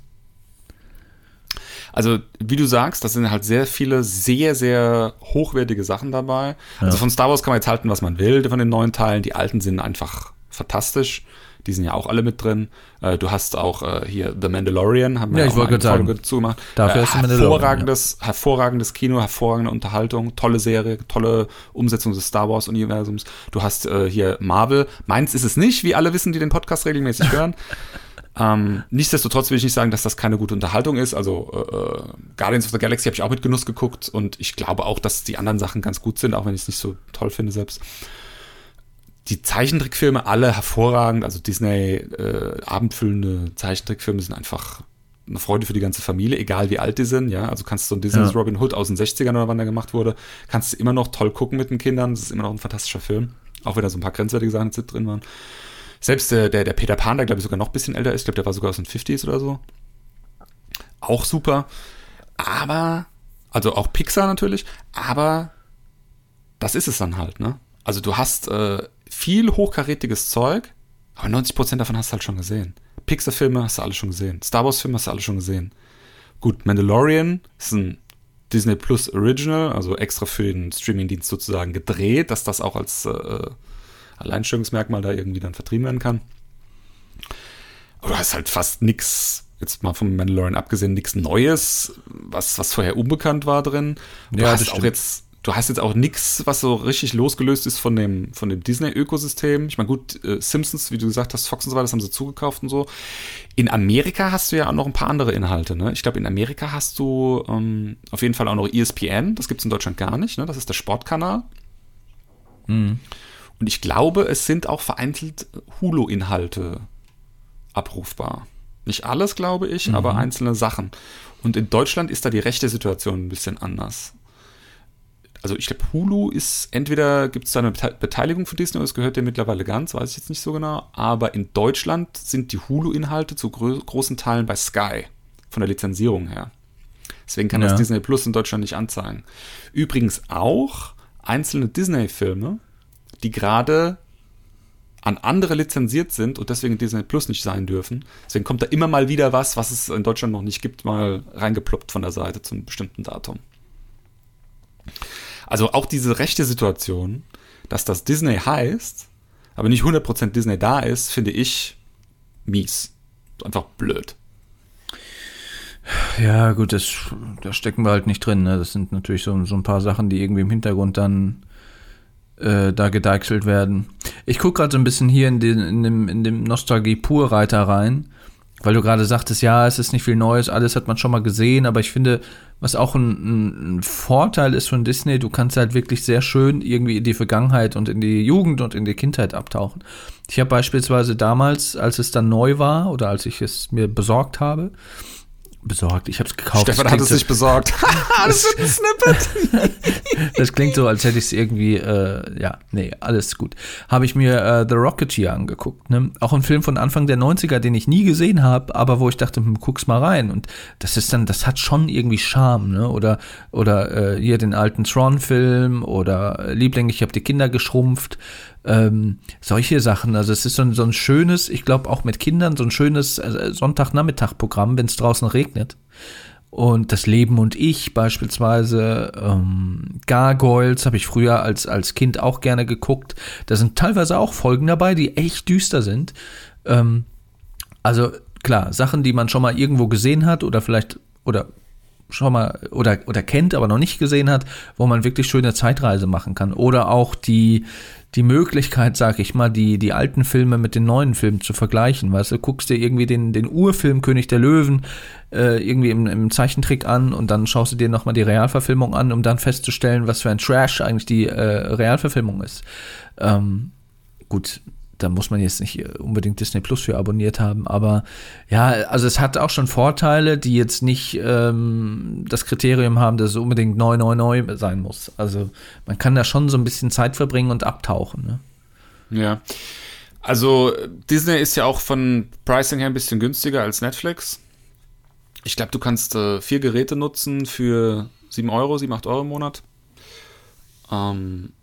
Also, wie du sagst, das sind halt sehr viele sehr, sehr hochwertige Sachen dabei. Also ja. Also von Star Wars kann man jetzt halten, was man will, von den neuen Teilen. Die alten sind einfach fantastisch. Die sind ja auch alle mit drin. Äh, du hast auch äh, hier The Mandalorian, haben wir ja, ich wollte gerade sagen, zugemacht. Dafür äh, ist hervorragendes, ja. hervorragendes Kino, hervorragende Unterhaltung, tolle Serie, tolle Umsetzung des Star Wars Universums. Du hast äh, hier Marvel. Meins ist es nicht, wie alle wissen, die den Podcast regelmäßig hören. Ähm, nichtsdestotrotz will ich nicht sagen, dass das keine gute Unterhaltung ist. Also äh, äh Guardians of the Galaxy habe ich auch mit Genuss geguckt und ich glaube auch, dass die anderen Sachen ganz gut sind, auch wenn ich es nicht so toll finde selbst die Zeichentrickfilme alle hervorragend, also Disney äh, abendfüllende Zeichentrickfilme sind einfach eine Freude für die ganze Familie, egal wie alt die sind, ja. Also kannst du so ein Disney's ja. Robin Hood aus den 60ern oder wann der gemacht wurde, kannst du immer noch toll gucken mit den Kindern. Das ist immer noch ein fantastischer Film. Auch wenn da so ein paar grenzwertige Sachen drin waren. Selbst der, der, der Peter Pan, der glaube ich sogar noch ein bisschen älter ist, ich glaube, der war sogar aus den 50s oder so. Auch super. Aber, also auch Pixar natürlich, aber das ist es dann halt, ne? Also du hast äh, viel hochkarätiges Zeug, aber 90% davon hast du halt schon gesehen. Pixar-Filme hast du alle schon gesehen. Star Wars-Filme hast du alle schon gesehen. Gut, Mandalorian ist ein Disney Plus Original, also extra für den Streamingdienst sozusagen gedreht, dass das auch als äh, Alleinstellungsmerkmal da irgendwie dann vertrieben werden kann. Aber du hast halt fast nichts, jetzt mal vom Mandalorian abgesehen, nichts Neues, was, was vorher unbekannt war drin. Du ja, hast auch jetzt du hast jetzt auch nichts, was so richtig losgelöst ist von dem, von dem Disney-Ökosystem. Ich meine, gut, äh, Simpsons, wie du gesagt hast, Fox und so weiter, das haben sie zugekauft und so. In Amerika hast du ja auch noch ein paar andere Inhalte. Ne? Ich glaube, in Amerika hast du ähm, auf jeden Fall auch noch ESPN. Das gibt es in Deutschland gar nicht. Ne? Das ist der Sportkanal. Mhm. Und ich glaube, es sind auch vereinzelt Hulu-Inhalte abrufbar. Nicht alles, glaube ich, mhm. aber einzelne Sachen. Und in Deutschland ist da die rechte Situation ein bisschen anders. Also ich glaube, Hulu ist entweder gibt es da eine Beteiligung für Disney oder es gehört dir mittlerweile ganz, weiß ich jetzt nicht so genau. Aber in Deutschland sind die Hulu-Inhalte zu gro großen Teilen bei Sky von der Lizenzierung her. Deswegen kann ja. das Disney Plus in Deutschland nicht anzeigen. Übrigens auch einzelne Disney-Filme, die gerade an andere lizenziert sind und deswegen Disney Plus nicht sein dürfen. Deswegen kommt da immer mal wieder was, was es in Deutschland noch nicht gibt, mal reingeploppt von der Seite zu einem bestimmten Datum. Also auch diese rechte Situation, dass das Disney heißt, aber nicht 100% Disney da ist, finde ich mies. Einfach blöd. Ja, gut, das, da stecken wir halt nicht drin. Ne? Das sind natürlich so, so ein paar Sachen, die irgendwie im Hintergrund dann äh, da gedeichselt werden. Ich gucke gerade so ein bisschen hier in, den, in dem, in dem Nostalgie-Pur-Reiter rein, weil du gerade sagtest, ja, es ist nicht viel Neues, alles hat man schon mal gesehen, aber ich finde, was auch ein, ein, Vorteil ist von Disney, du kannst halt wirklich sehr schön irgendwie in die Vergangenheit und in die Jugend und in die Kindheit abtauchen. Ich habe beispielsweise damals, als es dann neu war oder als ich es mir besorgt habe, besorgt. Ich habe es gekauft. Stefan hat es so, sich besorgt. das wird ein Snippet. das klingt so, als hätte ich es irgendwie, äh, ja, nee, alles gut. Habe ich mir äh, The Rocketeer angeguckt. Ne? Auch ein Film von Anfang der 90er, den ich nie gesehen habe, aber wo ich dachte, hm, guck's mal rein. Und das ist dann, das hat schon irgendwie Charme, ne? Oder, oder äh, hier den alten Tron-Film oder Liebling, ich habe die Kinder geschrumpft ähm, solche Sachen. Also es ist so ein, so ein schönes, ich glaube auch mit Kindern, so ein schönes äh, Sonntagnachmittag-Programm, wenn es draußen regnet. Und das Leben und ich beispielsweise, ähm, Gargoyles habe ich früher als, als Kind auch gerne geguckt. Da sind teilweise auch Folgen dabei, die echt düster sind. Ähm, also klar, Sachen, die man schon mal irgendwo gesehen hat oder vielleicht oder schon mal oder, oder kennt, aber noch nicht gesehen hat, wo man wirklich schöne Zeitreise machen kann. Oder auch die, die Möglichkeit, sag ich mal, die, die alten Filme mit den neuen Filmen zu vergleichen. Weißt du, guckst dir irgendwie den, den Urfilm König der Löwen äh, irgendwie im, im Zeichentrick an und dann schaust du dir nochmal die Realverfilmung an, um dann festzustellen, was für ein Trash eigentlich die äh, Realverfilmung ist. Ähm, gut, da muss man jetzt nicht unbedingt Disney Plus für abonniert haben, aber ja, also es hat auch schon Vorteile, die jetzt nicht ähm, das Kriterium haben, dass es unbedingt neu, neu, neu sein muss. Also man kann da schon so ein bisschen Zeit verbringen und abtauchen. Ne? Ja. Also Disney ist ja auch von Pricing her ein bisschen günstiger als Netflix. Ich glaube, du kannst äh, vier Geräte nutzen für 7 Euro, 7, 8 Euro im Monat. Ähm,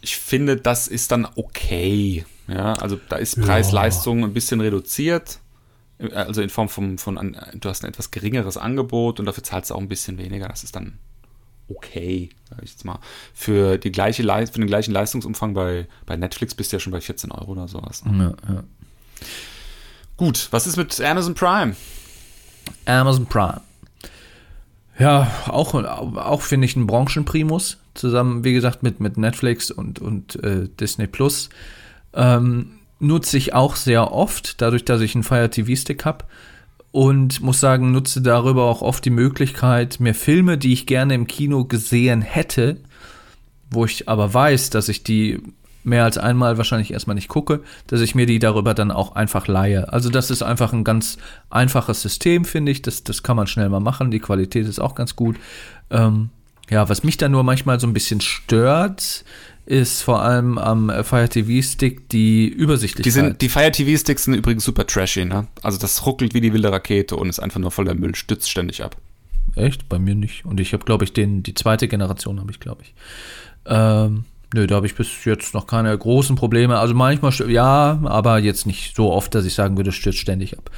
ich finde, das ist dann okay. Ja, also da ist Preis-Leistung ein bisschen reduziert. Also in Form von, von, du hast ein etwas geringeres Angebot und dafür zahlst du auch ein bisschen weniger. Das ist dann okay, sag ich jetzt mal. Für, die gleiche für den gleichen Leistungsumfang bei, bei Netflix bist du ja schon bei 14 Euro oder sowas. Ne? Ja, ja. Gut, was ist mit Amazon Prime? Amazon Prime. Ja, auch, auch finde ich ein Branchenprimus. Zusammen, wie gesagt, mit, mit Netflix und, und äh, Disney Plus. Ähm, nutze ich auch sehr oft, dadurch, dass ich einen Fire TV Stick habe. Und muss sagen, nutze darüber auch oft die Möglichkeit, mir Filme, die ich gerne im Kino gesehen hätte, wo ich aber weiß, dass ich die mehr als einmal wahrscheinlich erstmal nicht gucke, dass ich mir die darüber dann auch einfach leihe. Also das ist einfach ein ganz einfaches System, finde ich. Das, das kann man schnell mal machen. Die Qualität ist auch ganz gut. Ähm, ja, was mich da nur manchmal so ein bisschen stört, ist vor allem am Fire TV Stick die Übersichtlichkeit. Die, sind, die Fire TV Sticks sind übrigens super trashy, ne? Also das ruckelt wie die wilde Rakete und ist einfach nur voller Müll, stützt ständig ab. Echt? Bei mir nicht. Und ich habe, glaube ich, den, die zweite Generation habe ich, glaube ich. Ähm, nö, da habe ich bis jetzt noch keine großen Probleme. Also manchmal, ja, aber jetzt nicht so oft, dass ich sagen würde, stürzt ständig ab.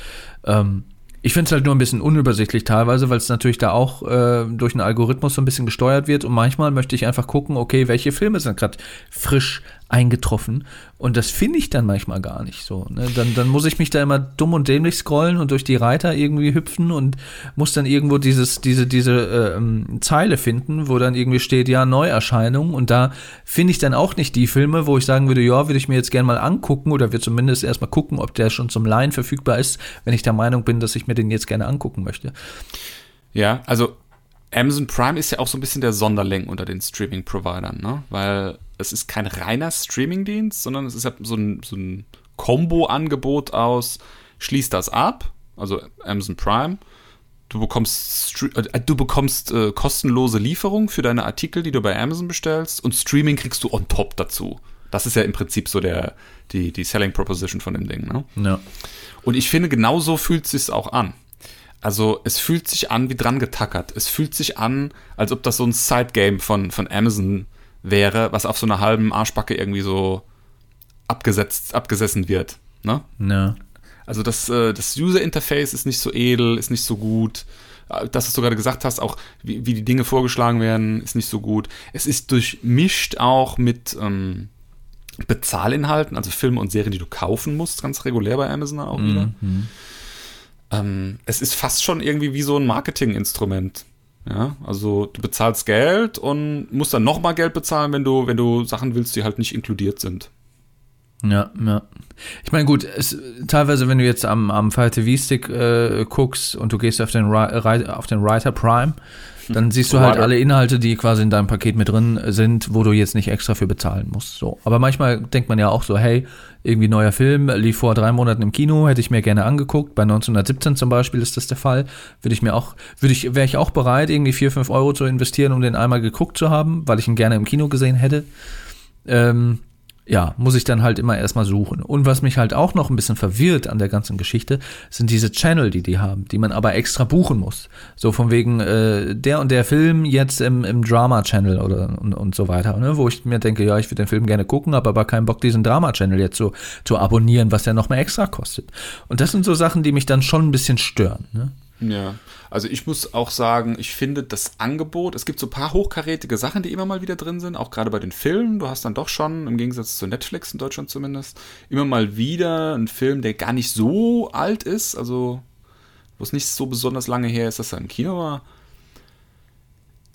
Ähm, ich finde es halt nur ein bisschen unübersichtlich teilweise, weil es natürlich da auch äh, durch einen Algorithmus so ein bisschen gesteuert wird. Und manchmal möchte ich einfach gucken, okay, welche Filme sind gerade frisch eingetroffen und das finde ich dann manchmal gar nicht so. Ne? Dann, dann muss ich mich da immer dumm und dämlich scrollen und durch die Reiter irgendwie hüpfen und muss dann irgendwo dieses, diese, diese äh, Zeile finden, wo dann irgendwie steht, ja, Neuerscheinung. Und da finde ich dann auch nicht die Filme, wo ich sagen würde, ja, würde ich mir jetzt gerne mal angucken oder wir zumindest erstmal gucken, ob der schon zum Laien verfügbar ist, wenn ich der Meinung bin, dass ich mir den jetzt gerne angucken möchte. Ja, also Amazon Prime ist ja auch so ein bisschen der Sonderling unter den Streaming-Providern, ne? Weil es ist kein reiner Streaming-Dienst, sondern es ist ja so ein, so ein Combo-Angebot aus, schließ das ab also Amazon Prime. Du bekommst, äh, du bekommst äh, kostenlose Lieferung für deine Artikel, die du bei Amazon bestellst und Streaming kriegst du on top dazu. Das ist ja im Prinzip so der, die, die Selling Proposition von dem Ding. Ne? Ja. Und ich finde, genauso fühlt es sich auch an. Also es fühlt sich an wie dran getackert. Es fühlt sich an, als ob das so ein Side-Game von, von Amazon wäre, was auf so einer halben Arschbacke irgendwie so abgesetzt, abgesessen wird. Ne? Ja. Also das, äh, das User-Interface ist nicht so edel, ist nicht so gut. Äh, das, was du gerade gesagt hast, auch wie, wie die Dinge vorgeschlagen werden, ist nicht so gut. Es ist durchmischt auch mit ähm, Bezahlinhalten, also Filme und Serien, die du kaufen musst, ganz regulär bei Amazon auch mhm. Ähm, es ist fast schon irgendwie wie so ein Marketinginstrument. Ja, also du bezahlst Geld und musst dann nochmal Geld bezahlen, wenn du, wenn du Sachen willst, die halt nicht inkludiert sind. Ja, ja. Ich meine, gut, es, teilweise, wenn du jetzt am, am Fire TV Stick äh, guckst und du gehst auf den, auf den Writer Prime, dann siehst du halt alle Inhalte, die quasi in deinem Paket mit drin sind, wo du jetzt nicht extra für bezahlen musst. So. Aber manchmal denkt man ja auch so, hey, irgendwie neuer Film, lief vor drei Monaten im Kino, hätte ich mir gerne angeguckt. Bei 1917 zum Beispiel ist das der Fall. Würde ich mir auch, würde ich, wäre ich auch bereit, irgendwie vier, fünf Euro zu investieren, um den einmal geguckt zu haben, weil ich ihn gerne im Kino gesehen hätte. Ähm, ja, muss ich dann halt immer erstmal suchen. Und was mich halt auch noch ein bisschen verwirrt an der ganzen Geschichte, sind diese Channel, die die haben, die man aber extra buchen muss. So von wegen äh, der und der Film jetzt im, im Drama-Channel oder und, und so weiter, ne? wo ich mir denke, ja, ich würde den Film gerne gucken, habe aber keinen Bock, diesen Drama-Channel jetzt so zu abonnieren, was ja noch mehr extra kostet. Und das sind so Sachen, die mich dann schon ein bisschen stören. Ne? Ja, also ich muss auch sagen, ich finde das Angebot, es gibt so ein paar hochkarätige Sachen, die immer mal wieder drin sind, auch gerade bei den Filmen. Du hast dann doch schon, im Gegensatz zu Netflix in Deutschland zumindest, immer mal wieder einen Film, der gar nicht so alt ist, also wo es nicht so besonders lange her ist, dass er im Kino war.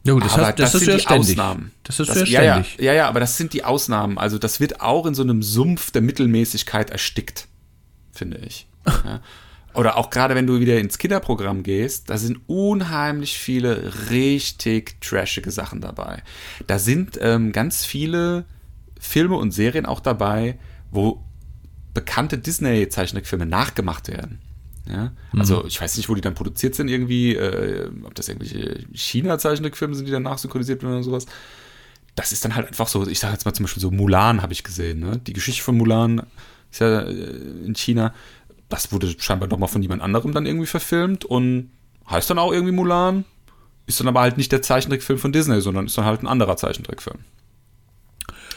Ja gut, das, aber heißt, das, das ist ja ständig. Ausnahmen. Das ist das, ja ständig. Ja, ja, ja, aber das sind die Ausnahmen. Also das wird auch in so einem Sumpf der Mittelmäßigkeit erstickt, finde ich. Ja oder auch gerade wenn du wieder ins Kinderprogramm gehst, da sind unheimlich viele richtig trashige Sachen dabei. Da sind ähm, ganz viele Filme und Serien auch dabei, wo bekannte Disney-Zeichentrickfilme nachgemacht werden. Ja? Also mhm. ich weiß nicht, wo die dann produziert sind irgendwie, äh, ob das irgendwelche China-Zeichentrickfilme sind, die dann nachsynchronisiert werden oder sowas. Das ist dann halt einfach so, ich sage jetzt mal zum Beispiel so Mulan habe ich gesehen. Ne? Die Geschichte von Mulan ist ja äh, in China das wurde scheinbar doch mal von jemand anderem dann irgendwie verfilmt und heißt dann auch irgendwie Mulan. Ist dann aber halt nicht der Zeichentrickfilm von Disney, sondern ist dann halt ein anderer Zeichentrickfilm.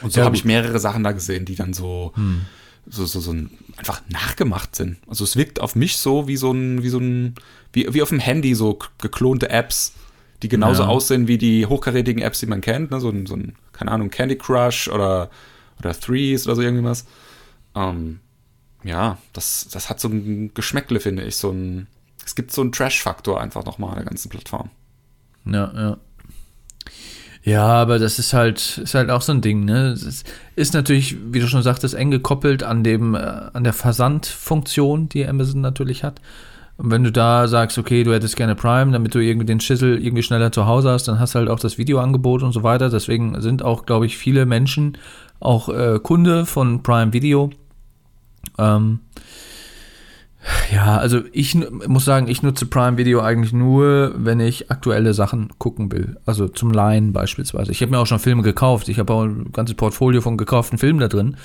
Und so habe ich mehrere Sachen da gesehen, die dann so, hm. so, so, so ein, einfach nachgemacht sind. Also es wirkt auf mich so wie so ein, wie so ein, wie, wie auf dem Handy so geklonte Apps, die genauso ja. aussehen wie die hochkarätigen Apps, die man kennt, ne? so, ein, so ein, keine Ahnung, Candy Crush oder, oder Threes oder so irgendwas. Ähm, ja, das, das hat so ein Geschmäckle, finde ich. So ein, es gibt so einen Trash-Faktor einfach nochmal an der ganzen Plattform. Ja, ja. Ja, aber das ist halt, ist halt auch so ein Ding, ne? Es ist natürlich, wie du schon sagtest, eng gekoppelt an dem, äh, an der Versandfunktion, die Amazon natürlich hat. Und wenn du da sagst, okay, du hättest gerne Prime, damit du irgendwie den Schissel irgendwie schneller zu Hause hast, dann hast du halt auch das Videoangebot und so weiter. Deswegen sind auch, glaube ich, viele Menschen auch äh, Kunde von Prime Video ähm, ja, also ich muss sagen, ich nutze Prime Video eigentlich nur, wenn ich aktuelle Sachen gucken will. Also zum Leihen beispielsweise. Ich habe mir auch schon Filme gekauft. Ich habe auch ein ganzes Portfolio von gekauften Filmen da drin.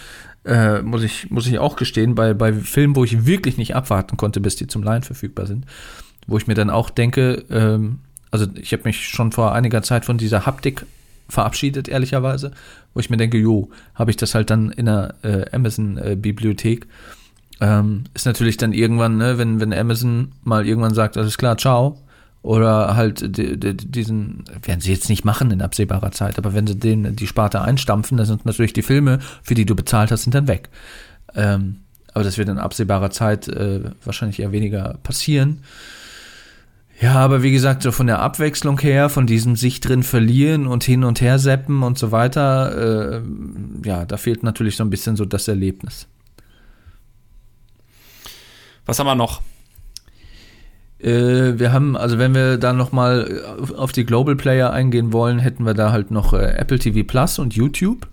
Äh, muss, ich, muss ich auch gestehen, bei, bei Filmen, wo ich wirklich nicht abwarten konnte, bis die zum Leihen verfügbar sind. Wo ich mir dann auch denke, ähm, also ich habe mich schon vor einiger Zeit von dieser Haptik verabschiedet, ehrlicherweise, wo ich mir denke, jo, habe ich das halt dann in der äh, Amazon-Bibliothek. Ähm, ist natürlich dann irgendwann, ne, wenn, wenn Amazon mal irgendwann sagt, alles klar, ciao, oder halt diesen, werden sie jetzt nicht machen in absehbarer Zeit, aber wenn sie den, die Sparte einstampfen, dann sind natürlich die Filme, für die du bezahlt hast, sind dann weg. Ähm, aber das wird in absehbarer Zeit äh, wahrscheinlich eher weniger passieren. Ja, aber wie gesagt, so von der Abwechslung her, von diesem sich drin verlieren und hin und her seppen und so weiter, äh, ja, da fehlt natürlich so ein bisschen so das Erlebnis. Was haben wir noch? Äh, wir haben, also wenn wir da nochmal auf die Global Player eingehen wollen, hätten wir da halt noch äh, Apple TV Plus und YouTube.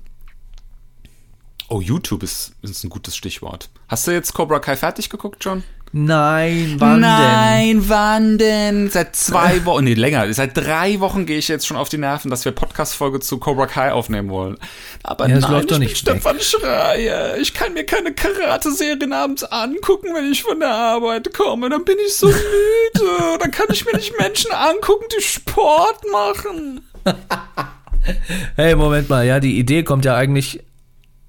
Oh, YouTube ist, ist ein gutes Stichwort. Hast du jetzt Cobra Kai fertig geguckt, John? Nein, wann Nein, denn? wann denn? Seit zwei Wochen, nee, länger. Seit drei Wochen gehe ich jetzt schon auf die Nerven, dass wir Podcast-Folge zu Cobra Kai aufnehmen wollen. Aber ja, nein, ich bin nicht Stefan Schreier. Ich kann mir keine Karate-Serien abends angucken, wenn ich von der Arbeit komme. Dann bin ich so müde. Dann kann ich mir nicht Menschen angucken, die Sport machen. hey, Moment mal. Ja, die Idee kommt ja eigentlich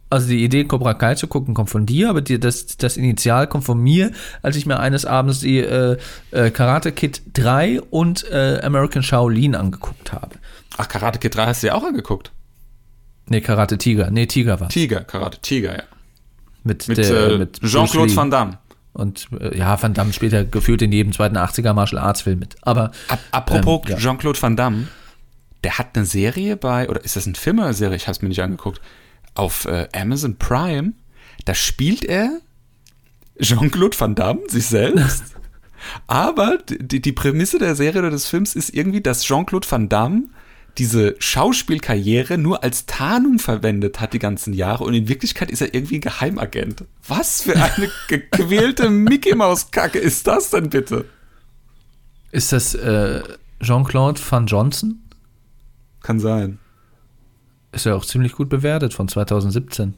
also die Idee, Cobra Kai zu gucken, kommt von dir, aber die, das, das Initial kommt von mir, als ich mir eines Abends die äh, äh, Karate Kid 3 und äh, American Shaolin angeguckt habe. Ach, Karate Kid 3 hast du ja auch angeguckt? Nee, Karate Tiger. Nee, Tiger war Tiger, Karate Tiger, ja. Mit, mit, äh, mit Jean-Claude Van Damme. Und äh, ja, Van Damme später gefühlt in jedem zweiten 80er Martial Arts Film mit. Aber apropos ähm, ja. Jean-Claude Van Damme, der hat eine Serie bei, oder ist das ein Film oder eine Serie? Ich habe es mir nicht angeguckt auf äh, Amazon Prime, da spielt er Jean-Claude Van Damme, sich selbst. Aber die, die Prämisse der Serie oder des Films ist irgendwie, dass Jean-Claude Van Damme diese Schauspielkarriere nur als Tarnung verwendet hat die ganzen Jahre und in Wirklichkeit ist er irgendwie ein Geheimagent. Was für eine gequälte Mickey Maus Kacke ist das denn bitte? Ist das äh, Jean-Claude Van Johnson? Kann sein. Ist ja auch ziemlich gut bewertet von 2017.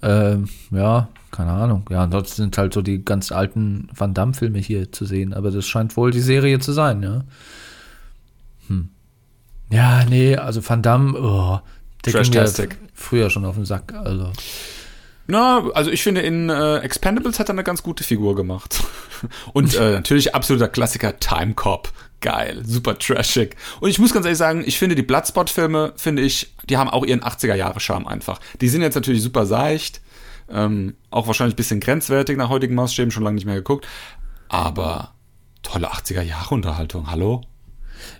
Ähm, ja, keine Ahnung. Ja, ansonsten sind halt so die ganz alten Van Damme-Filme hier zu sehen, aber das scheint wohl die Serie zu sein, ja. Hm. Ja, nee, also Van Damme, oh, der ging ja früher schon auf den Sack, also. Na, also ich finde, in äh, Expendables hat er eine ganz gute Figur gemacht. Und äh, natürlich absoluter Klassiker Time Cop geil, super trashig. Und ich muss ganz ehrlich sagen, ich finde die Bloodspot-Filme, finde ich, die haben auch ihren 80er-Jahre-Charme einfach. Die sind jetzt natürlich super seicht, ähm, auch wahrscheinlich ein bisschen grenzwertig nach heutigen Maßstäben, schon lange nicht mehr geguckt, aber tolle 80er-Jahre-Unterhaltung, hallo?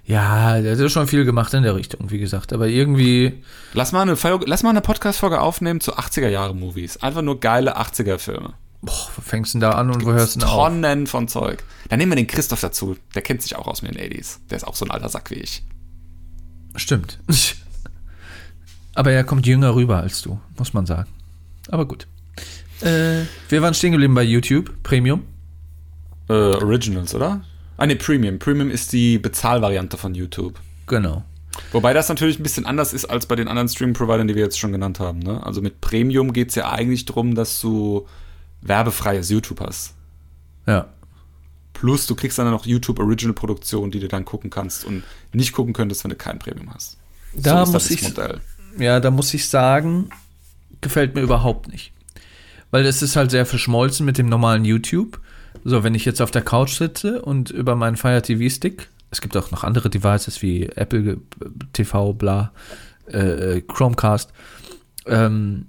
Ja, der hat schon viel gemacht in der Richtung, wie gesagt, aber irgendwie. Lass mal eine, lass mal eine Podcast-Folge aufnehmen zu 80er-Jahre-Movies. Einfach nur geile 80er-Filme. Boah, wo fängst du denn da an und wo hörst du denn auf? Tonnen von Zeug. Dann nehmen wir den Christoph dazu. Der kennt sich auch aus mit den 80s. Der ist auch so ein alter Sack wie ich. Stimmt. Aber er kommt jünger rüber als du, muss man sagen. Aber gut. Äh, wir waren stehen geblieben bei YouTube, Premium. Äh, Originals, oder? Ah, ne, Premium. Premium ist die Bezahlvariante von YouTube. Genau. Wobei das natürlich ein bisschen anders ist als bei den anderen Streaming-Providern, die wir jetzt schon genannt haben. Ne? Also mit Premium geht es ja eigentlich darum, dass du werbefreies YouTube hast. Ja. Plus du kriegst dann noch YouTube Original Produktionen, die du dann gucken kannst und nicht gucken könntest, wenn du kein Premium hast. Da so muss ich Modell. ja, da muss ich sagen, gefällt mir überhaupt nicht. Weil es ist halt sehr verschmolzen mit dem normalen YouTube. So, wenn ich jetzt auf der Couch sitze und über meinen Fire TV Stick, es gibt auch noch andere Devices wie Apple TV, bla, äh, Chromecast, ähm,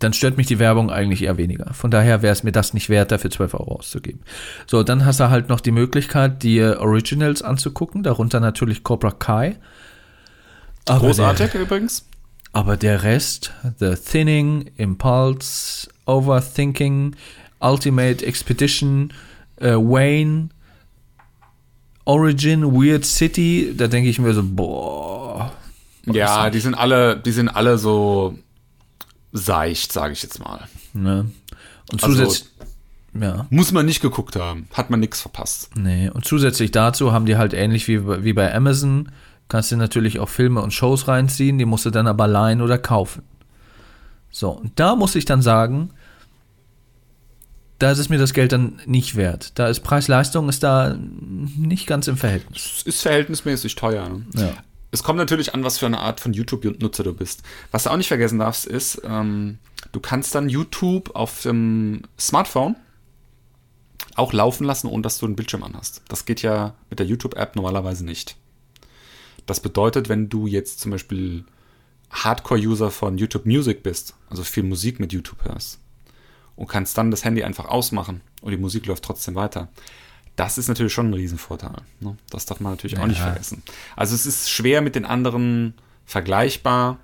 dann stört mich die Werbung eigentlich eher weniger. Von daher wäre es mir das nicht wert, dafür 12 Euro auszugeben. So, dann hast du halt noch die Möglichkeit, dir Originals anzugucken, darunter natürlich Cobra Kai. Aber Großartig der, übrigens. Aber der Rest, The Thinning, Impulse, Overthinking, Ultimate Expedition, uh, Wayne, Origin, Weird City, da denke ich mir so, boah. Ja, die sind alle, die sind alle so seicht, sage ich jetzt mal. Ne? Und zusätzlich. Also, ja. Muss man nicht geguckt haben. Hat man nichts verpasst. Nee, und zusätzlich dazu haben die halt ähnlich wie, wie bei Amazon, kannst du natürlich auch Filme und Shows reinziehen, die musst du dann aber leihen oder kaufen. So, und da muss ich dann sagen, da ist es mir das Geld dann nicht wert. Da ist Preis-Leistung ist da nicht ganz im Verhältnis. Es ist verhältnismäßig teuer. Ne? Ja es kommt natürlich an, was für eine Art von YouTube-Nutzer du bist. Was du auch nicht vergessen darfst, ist, ähm, du kannst dann YouTube auf dem Smartphone auch laufen lassen, ohne dass du einen Bildschirm anhast. Das geht ja mit der YouTube-App normalerweise nicht. Das bedeutet, wenn du jetzt zum Beispiel Hardcore-User von YouTube Music bist, also viel Musik mit YouTube hörst, und kannst dann das Handy einfach ausmachen und die Musik läuft trotzdem weiter, das ist natürlich schon ein Riesenvorteil. Ne? Das darf man natürlich ja. auch nicht vergessen. Also es ist schwer mit den anderen vergleichbar.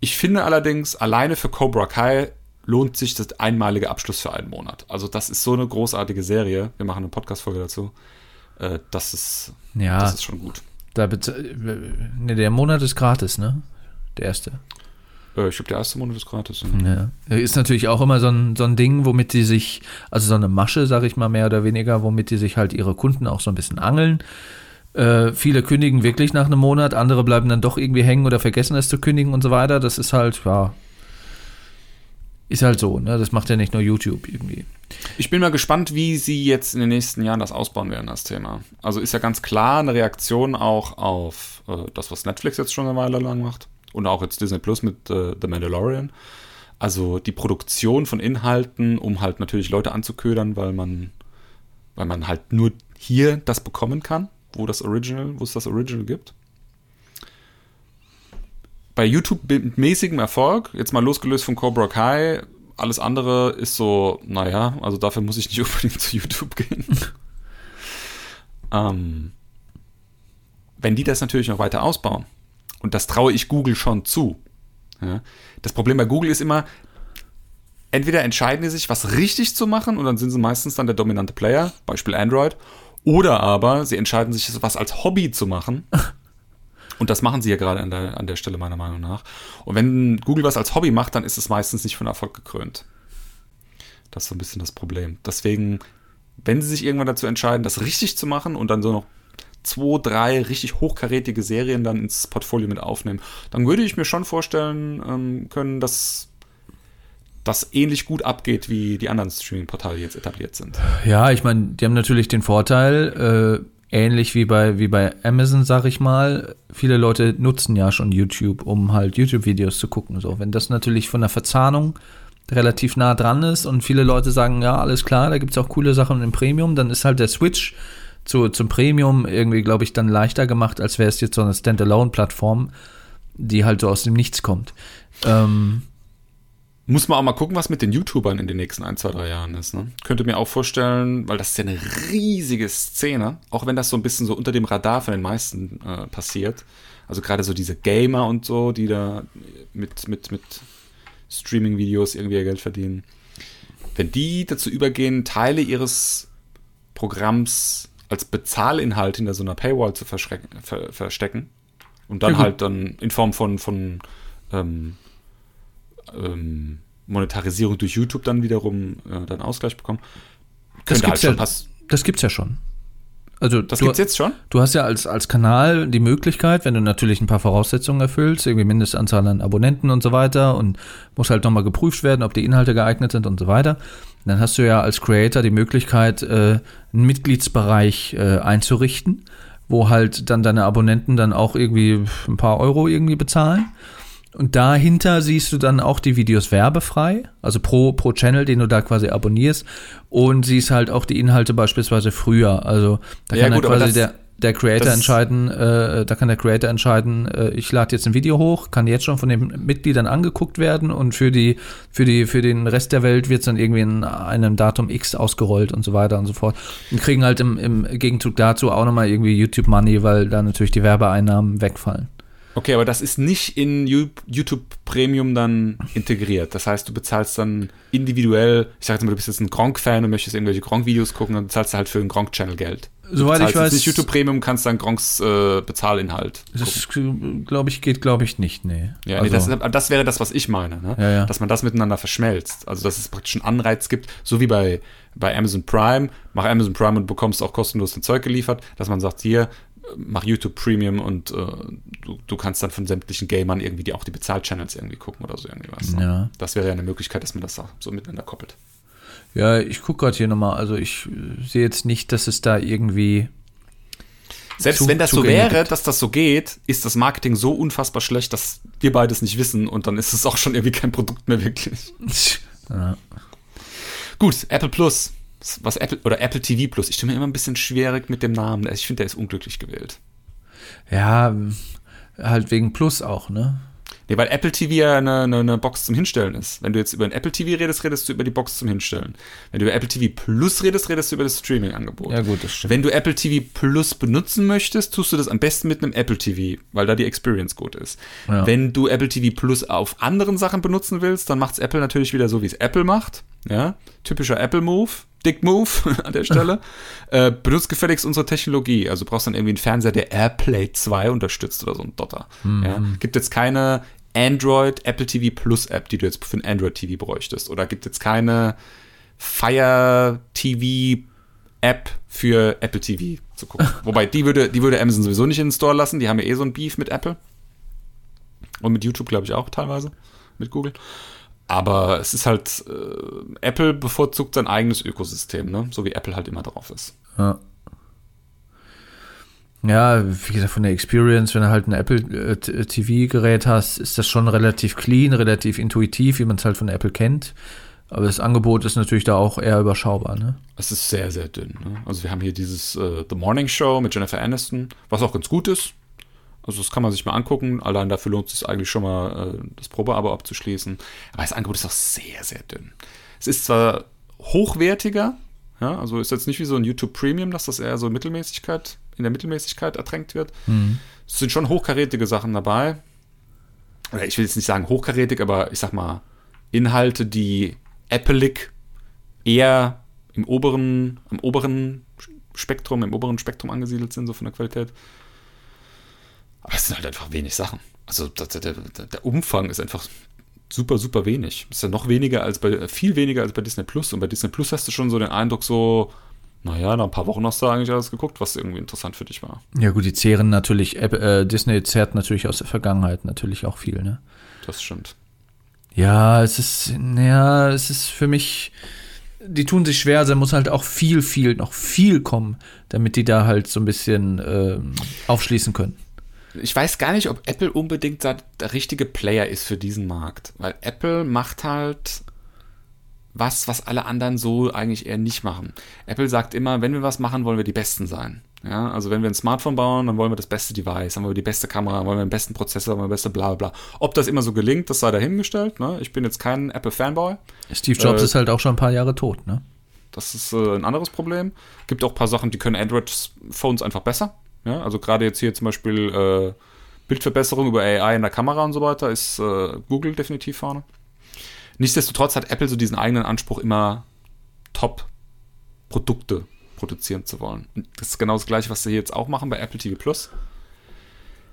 Ich finde allerdings, alleine für Cobra Kai lohnt sich das einmalige Abschluss für einen Monat. Also das ist so eine großartige Serie. Wir machen eine Podcast-Folge dazu. Äh, das, ist, ja, das ist schon gut. Da ne, der Monat ist gratis, ne? Der erste. Äh, ich glaube, der erste Monat ist gratis. Ja. Ist natürlich auch immer so ein, so ein Ding, womit die sich, also so eine Masche, sag ich mal, mehr oder weniger, womit die sich halt ihre Kunden auch so ein bisschen angeln. Äh, viele kündigen wirklich nach einem Monat, andere bleiben dann doch irgendwie hängen oder vergessen es zu kündigen und so weiter. Das ist halt, ja, ist halt so, ne? Das macht ja nicht nur YouTube irgendwie. Ich bin mal gespannt, wie sie jetzt in den nächsten Jahren das ausbauen werden, das Thema. Also ist ja ganz klar eine Reaktion auch auf äh, das, was Netflix jetzt schon eine Weile lang macht. Und auch jetzt Disney Plus mit äh, The Mandalorian. Also die Produktion von Inhalten, um halt natürlich Leute anzuködern, weil man, weil man halt nur hier das bekommen kann, wo das Original, wo es das Original gibt bei YouTube mit mäßigem Erfolg, jetzt mal losgelöst von Cobra Kai, alles andere ist so, naja, also dafür muss ich nicht unbedingt zu YouTube gehen. ähm, wenn die das natürlich noch weiter ausbauen, und das traue ich Google schon zu. Ja, das Problem bei Google ist immer, entweder entscheiden die sich, was richtig zu machen, und dann sind sie meistens dann der dominante Player, Beispiel Android, oder aber sie entscheiden sich, was als Hobby zu machen. Und das machen sie ja gerade an der, an der Stelle meiner Meinung nach. Und wenn Google was als Hobby macht, dann ist es meistens nicht von Erfolg gekrönt. Das ist so ein bisschen das Problem. Deswegen, wenn sie sich irgendwann dazu entscheiden, das richtig zu machen und dann so noch zwei, drei richtig hochkarätige Serien dann ins Portfolio mit aufnehmen, dann würde ich mir schon vorstellen ähm, können, dass das ähnlich gut abgeht, wie die anderen Streaming-Portale jetzt etabliert sind. Ja, ich meine, die haben natürlich den Vorteil, äh, ähnlich wie bei, wie bei Amazon, sag ich mal, viele Leute nutzen ja schon YouTube, um halt YouTube-Videos zu gucken. So, wenn das natürlich von der Verzahnung relativ nah dran ist und viele Leute sagen, ja, alles klar, da gibt es auch coole Sachen im Premium, dann ist halt der Switch zu, zum Premium irgendwie, glaube ich, dann leichter gemacht, als wäre es jetzt so eine Standalone-Plattform, die halt so aus dem Nichts kommt. Ähm, muss man auch mal gucken, was mit den YouTubern in den nächsten ein, zwei, drei Jahren ist. Ne? Könnte mir auch vorstellen, weil das ist ja eine riesige Szene, auch wenn das so ein bisschen so unter dem Radar von den meisten äh, passiert. Also gerade so diese Gamer und so, die da mit, mit, mit Streaming-Videos irgendwie ihr Geld verdienen. Wenn die dazu übergehen, Teile ihres Programms als Bezahlinhalt hinter so einer Paywall zu ver verstecken und dann ja, halt dann in Form von, von ähm, ähm, Monetarisierung durch YouTube dann wiederum äh, dann Ausgleich bekommen. Das gibt's, halt ja, das gibt's ja schon. Also das du, gibt's jetzt schon? Du hast ja als, als Kanal die Möglichkeit, wenn du natürlich ein paar Voraussetzungen erfüllst, irgendwie Mindestanzahl an Abonnenten und so weiter und muss halt nochmal geprüft werden, ob die Inhalte geeignet sind und so weiter. Dann hast du ja als Creator die Möglichkeit, äh, einen Mitgliedsbereich äh, einzurichten, wo halt dann deine Abonnenten dann auch irgendwie ein paar Euro irgendwie bezahlen. Und dahinter siehst du dann auch die Videos werbefrei, also pro, pro Channel, den du da quasi abonnierst. Und siehst halt auch die Inhalte beispielsweise früher. Also da ja, kann gut, dann quasi der, der Creator entscheiden, äh, da kann der Creator entscheiden, äh, ich lade jetzt ein Video hoch, kann jetzt schon von den Mitgliedern angeguckt werden und für die, für die, für den Rest der Welt wird es dann irgendwie in einem Datum X ausgerollt und so weiter und so fort. Und kriegen halt im, im Gegenzug dazu auch nochmal irgendwie YouTube Money, weil da natürlich die Werbeeinnahmen wegfallen. Okay, aber das ist nicht in YouTube Premium dann integriert. Das heißt, du bezahlst dann individuell, ich sag jetzt mal, du bist jetzt ein Gronk-Fan und möchtest irgendwelche Gronk-Videos gucken, dann bezahlst du halt für den Gronk-Channel Geld. Soweit ich weiß. nicht YouTube Premium, kannst dann Gronks äh, Bezahlinhalt. Das glaube ich, geht, glaube ich, nicht, nee. Ja, also, nee, das, das, wäre das, was ich meine, ne? ja, ja. Dass man das miteinander verschmelzt. Also, dass es praktisch einen Anreiz gibt, so wie bei, bei Amazon Prime. Mach Amazon Prime und bekommst auch kostenlos dein Zeug geliefert, dass man sagt, hier, mach YouTube Premium und äh, du, du, kannst dann von sämtlichen Gamern irgendwie die, auch die Bezahl-Channels irgendwie gucken oder so irgendwie was. Ne? Ja. Das wäre ja eine Möglichkeit, dass man das auch so miteinander koppelt. Ja, ich gucke gerade hier nochmal. Also ich äh, sehe jetzt nicht, dass es da irgendwie. Selbst zu, wenn das so wäre, dass das so geht, ist das Marketing so unfassbar schlecht, dass wir beides nicht wissen und dann ist es auch schon irgendwie kein Produkt mehr wirklich. Ja. Gut, Apple Plus was Apple oder Apple TV Plus. Ich mir immer ein bisschen schwierig mit dem Namen. Ich finde, der ist unglücklich gewählt. Ja, halt wegen Plus auch, ne? Nee, weil Apple TV ja eine, eine, eine, Box zum Hinstellen ist. Wenn du jetzt über ein Apple TV redest, redest du über die Box zum Hinstellen. Wenn du über Apple TV Plus redest, redest du über das Streaming-Angebot. Ja, gut, das stimmt. Wenn du Apple TV Plus benutzen möchtest, tust du das am besten mit einem Apple TV, weil da die Experience gut ist. Ja. Wenn du Apple TV Plus auf anderen Sachen benutzen willst, dann macht es Apple natürlich wieder so, wie es Apple macht. Ja, typischer Apple-Move. Dick Move an der Stelle. äh, benutzt gefälligst unsere Technologie. Also du brauchst dann irgendwie einen Fernseher, der AirPlay 2 unterstützt oder so ein Dotter. Mhm. Ja, gibt jetzt keine Android Apple TV Plus App, die du jetzt für ein Android TV bräuchtest. Oder gibt es jetzt keine Fire TV App für Apple TV zu gucken. Wobei, die würde, die würde Amazon sowieso nicht in den Store lassen. Die haben ja eh so ein Beef mit Apple. Und mit YouTube, glaube ich, auch teilweise. Mit Google. Aber es ist halt, äh, Apple bevorzugt sein eigenes Ökosystem, ne? So wie Apple halt immer drauf ist. Ja. Ja, wie gesagt, von der Experience, wenn du halt ein Apple TV-Gerät hast, ist das schon relativ clean, relativ intuitiv, wie man es halt von Apple kennt. Aber das Angebot ist natürlich da auch eher überschaubar, ne? Es ist sehr, sehr dünn. Ne? Also wir haben hier dieses äh, The Morning Show mit Jennifer Aniston, was auch ganz gut ist. Also das kann man sich mal angucken. Allein dafür lohnt es sich eigentlich schon mal, äh, das Probeabo abzuschließen. Aber das Angebot ist auch sehr, sehr dünn. Es ist zwar hochwertiger, ja, also ist jetzt nicht wie so ein YouTube Premium, dass das eher so Mittelmäßigkeit, in der Mittelmäßigkeit ertränkt wird. Mhm. Es sind schon hochkarätige Sachen dabei. Oder ich will jetzt nicht sagen hochkarätig, aber ich sag mal, Inhalte, die Appleig eher im oberen, im oberen Spektrum, im oberen Spektrum angesiedelt sind, so von der Qualität. Aber es sind halt einfach wenig Sachen. Also der, der, der Umfang ist einfach super, super wenig. Ist ja noch weniger als bei, viel weniger als bei Disney Plus. Und bei Disney Plus hast du schon so den Eindruck, so, naja, nach ein paar Wochen hast du eigentlich alles geguckt, was irgendwie interessant für dich war. Ja, gut, die zehren natürlich, äh, Disney zehrt natürlich aus der Vergangenheit natürlich auch viel, ne? Das stimmt. Ja, es ist, naja, es ist für mich, die tun sich schwer, also muss halt auch viel, viel, noch viel kommen, damit die da halt so ein bisschen äh, aufschließen können. Ich weiß gar nicht, ob Apple unbedingt der richtige Player ist für diesen Markt, weil Apple macht halt was, was alle anderen so eigentlich eher nicht machen. Apple sagt immer, wenn wir was machen, wollen wir die Besten sein. Ja, also wenn wir ein Smartphone bauen, dann wollen wir das beste Device, dann wollen wir die beste Kamera, wollen wir den besten Prozessor, wollen wir das beste bla bla. Ob das immer so gelingt, das sei dahingestellt. Ne? Ich bin jetzt kein Apple-Fanboy. Steve Jobs äh, ist halt auch schon ein paar Jahre tot, ne? Das ist äh, ein anderes Problem. Gibt auch ein paar Sachen, die können Android-Phones einfach besser. Ja? Also gerade jetzt hier zum Beispiel äh, Bildverbesserung über AI in der Kamera und so weiter ist äh, Google definitiv vorne. Nichtsdestotrotz hat Apple so diesen eigenen Anspruch, immer Top-Produkte produzieren zu wollen. Und das ist genau das gleiche, was sie jetzt auch machen bei Apple TV Plus.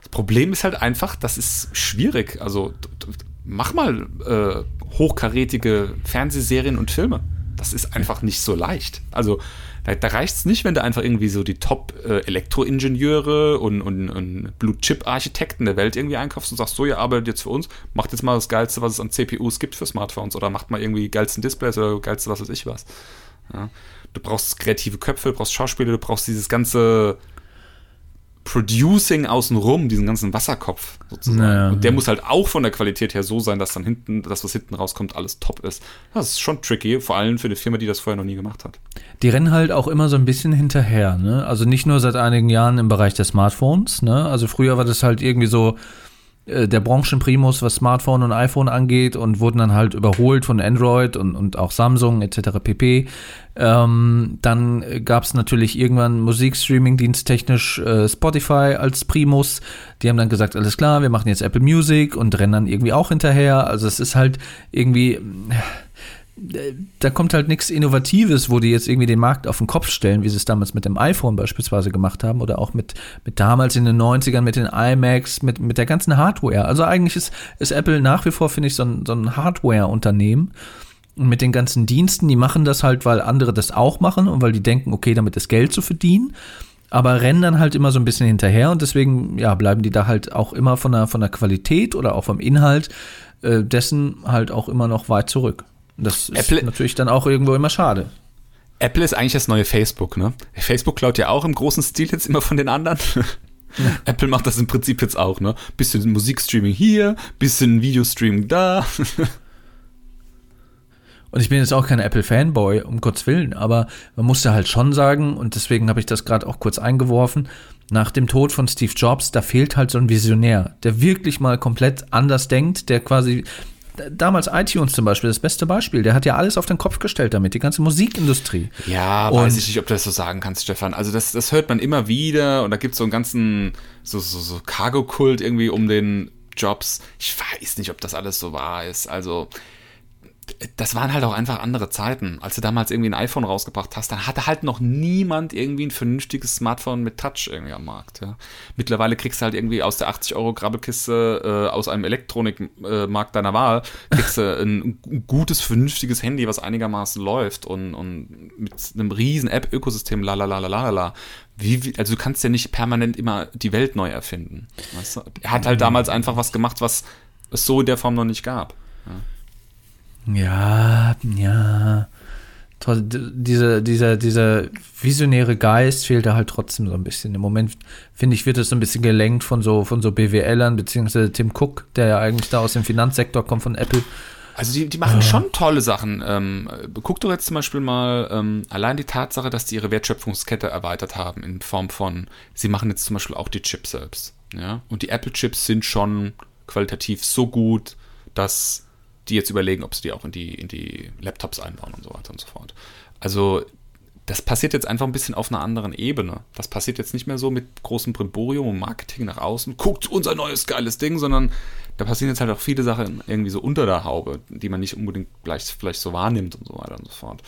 Das Problem ist halt einfach, das ist schwierig. Also mach mal äh, hochkarätige Fernsehserien und Filme. Das ist einfach nicht so leicht. Also da, da reicht es nicht, wenn du einfach irgendwie so die Top-Elektroingenieure äh, und, und, und Blue-Chip-Architekten der Welt irgendwie einkaufst und sagst, so, ihr arbeitet jetzt für uns, macht jetzt mal das Geilste, was es an CPUs gibt für Smartphones oder macht mal irgendwie geilsten Displays oder geilste was weiß ich was. Ja. Du brauchst kreative Köpfe, du brauchst Schauspieler, du brauchst dieses ganze Producing außenrum, diesen ganzen Wasserkopf sozusagen. Naja, und der muss halt auch von der Qualität her so sein, dass dann hinten, das, was hinten rauskommt, alles top ist. Das ist schon tricky, vor allem für eine Firma, die das vorher noch nie gemacht hat. Die rennen halt auch immer so ein bisschen hinterher, ne? Also nicht nur seit einigen Jahren im Bereich der Smartphones, ne? Also früher war das halt irgendwie so, der Branchenprimus, was Smartphone und iPhone angeht und wurden dann halt überholt von Android und, und auch Samsung etc. pp. Ähm, dann gab es natürlich irgendwann Musikstreaming-Dienst technisch äh, Spotify als Primus. Die haben dann gesagt, alles klar, wir machen jetzt Apple Music und rennen dann irgendwie auch hinterher. Also es ist halt irgendwie da kommt halt nichts Innovatives, wo die jetzt irgendwie den Markt auf den Kopf stellen, wie sie es damals mit dem iPhone beispielsweise gemacht haben oder auch mit, mit damals in den 90ern mit den iMacs, mit, mit der ganzen Hardware. Also eigentlich ist, ist Apple nach wie vor, finde ich, so ein, so ein Hardware-Unternehmen. Und mit den ganzen Diensten, die machen das halt, weil andere das auch machen und weil die denken, okay, damit ist Geld zu verdienen. Aber rennen dann halt immer so ein bisschen hinterher und deswegen, ja, bleiben die da halt auch immer von der, von der Qualität oder auch vom Inhalt äh, dessen halt auch immer noch weit zurück. Das Apple, ist natürlich dann auch irgendwo immer schade. Apple ist eigentlich das neue Facebook, ne? Facebook klaut ja auch im großen Stil jetzt immer von den anderen. Ja. Apple macht das im Prinzip jetzt auch, ne? Bisschen Musikstreaming hier, bisschen Videostreaming da. Und ich bin jetzt auch kein Apple-Fanboy, um Gottes Willen, aber man muss ja halt schon sagen, und deswegen habe ich das gerade auch kurz eingeworfen, nach dem Tod von Steve Jobs, da fehlt halt so ein Visionär, der wirklich mal komplett anders denkt, der quasi damals iTunes zum Beispiel, das beste Beispiel. Der hat ja alles auf den Kopf gestellt damit, die ganze Musikindustrie. Ja, und weiß ich nicht, ob du das so sagen kannst, Stefan. Also das, das hört man immer wieder und da gibt es so einen ganzen so, so, so Cargo-Kult irgendwie um den Jobs. Ich weiß nicht, ob das alles so wahr ist. Also das waren halt auch einfach andere Zeiten. Als du damals irgendwie ein iPhone rausgebracht hast, dann hatte halt noch niemand irgendwie ein vernünftiges Smartphone mit Touch irgendwie am Markt. Ja. Mittlerweile kriegst du halt irgendwie aus der 80 Euro Grabbelkiste äh, aus einem Elektronikmarkt deiner Wahl, kriegst du ein, ein, gutes, vernünftiges Handy, was einigermaßen läuft und, und mit einem riesen App-Ökosystem, la la la la la la. Wie, also du kannst ja nicht permanent immer die Welt neu erfinden. Weißt du? Er hat halt damals einfach was gemacht, was es so in der Form noch nicht gab. Ja. Ja, ja. Dieser, dieser, dieser visionäre Geist fehlt da halt trotzdem so ein bisschen. Im Moment, finde ich, wird es so ein bisschen gelenkt von so, von so BWLern, beziehungsweise Tim Cook, der ja eigentlich da aus dem Finanzsektor kommt von Apple. Also die, die machen ah. schon tolle Sachen. Ähm, guck doch jetzt zum Beispiel mal ähm, allein die Tatsache, dass die ihre Wertschöpfungskette erweitert haben in Form von, sie machen jetzt zum Beispiel auch die Chips selbst. Ja? Und die Apple-Chips sind schon qualitativ so gut, dass die jetzt überlegen, ob sie die auch in die, in die Laptops einbauen und so weiter und so fort. Also das passiert jetzt einfach ein bisschen auf einer anderen Ebene. Das passiert jetzt nicht mehr so mit großem Brimborium und Marketing nach außen. Guckt unser neues geiles Ding, sondern da passieren jetzt halt auch viele Sachen irgendwie so unter der Haube, die man nicht unbedingt gleich, vielleicht so wahrnimmt und so weiter und so fort.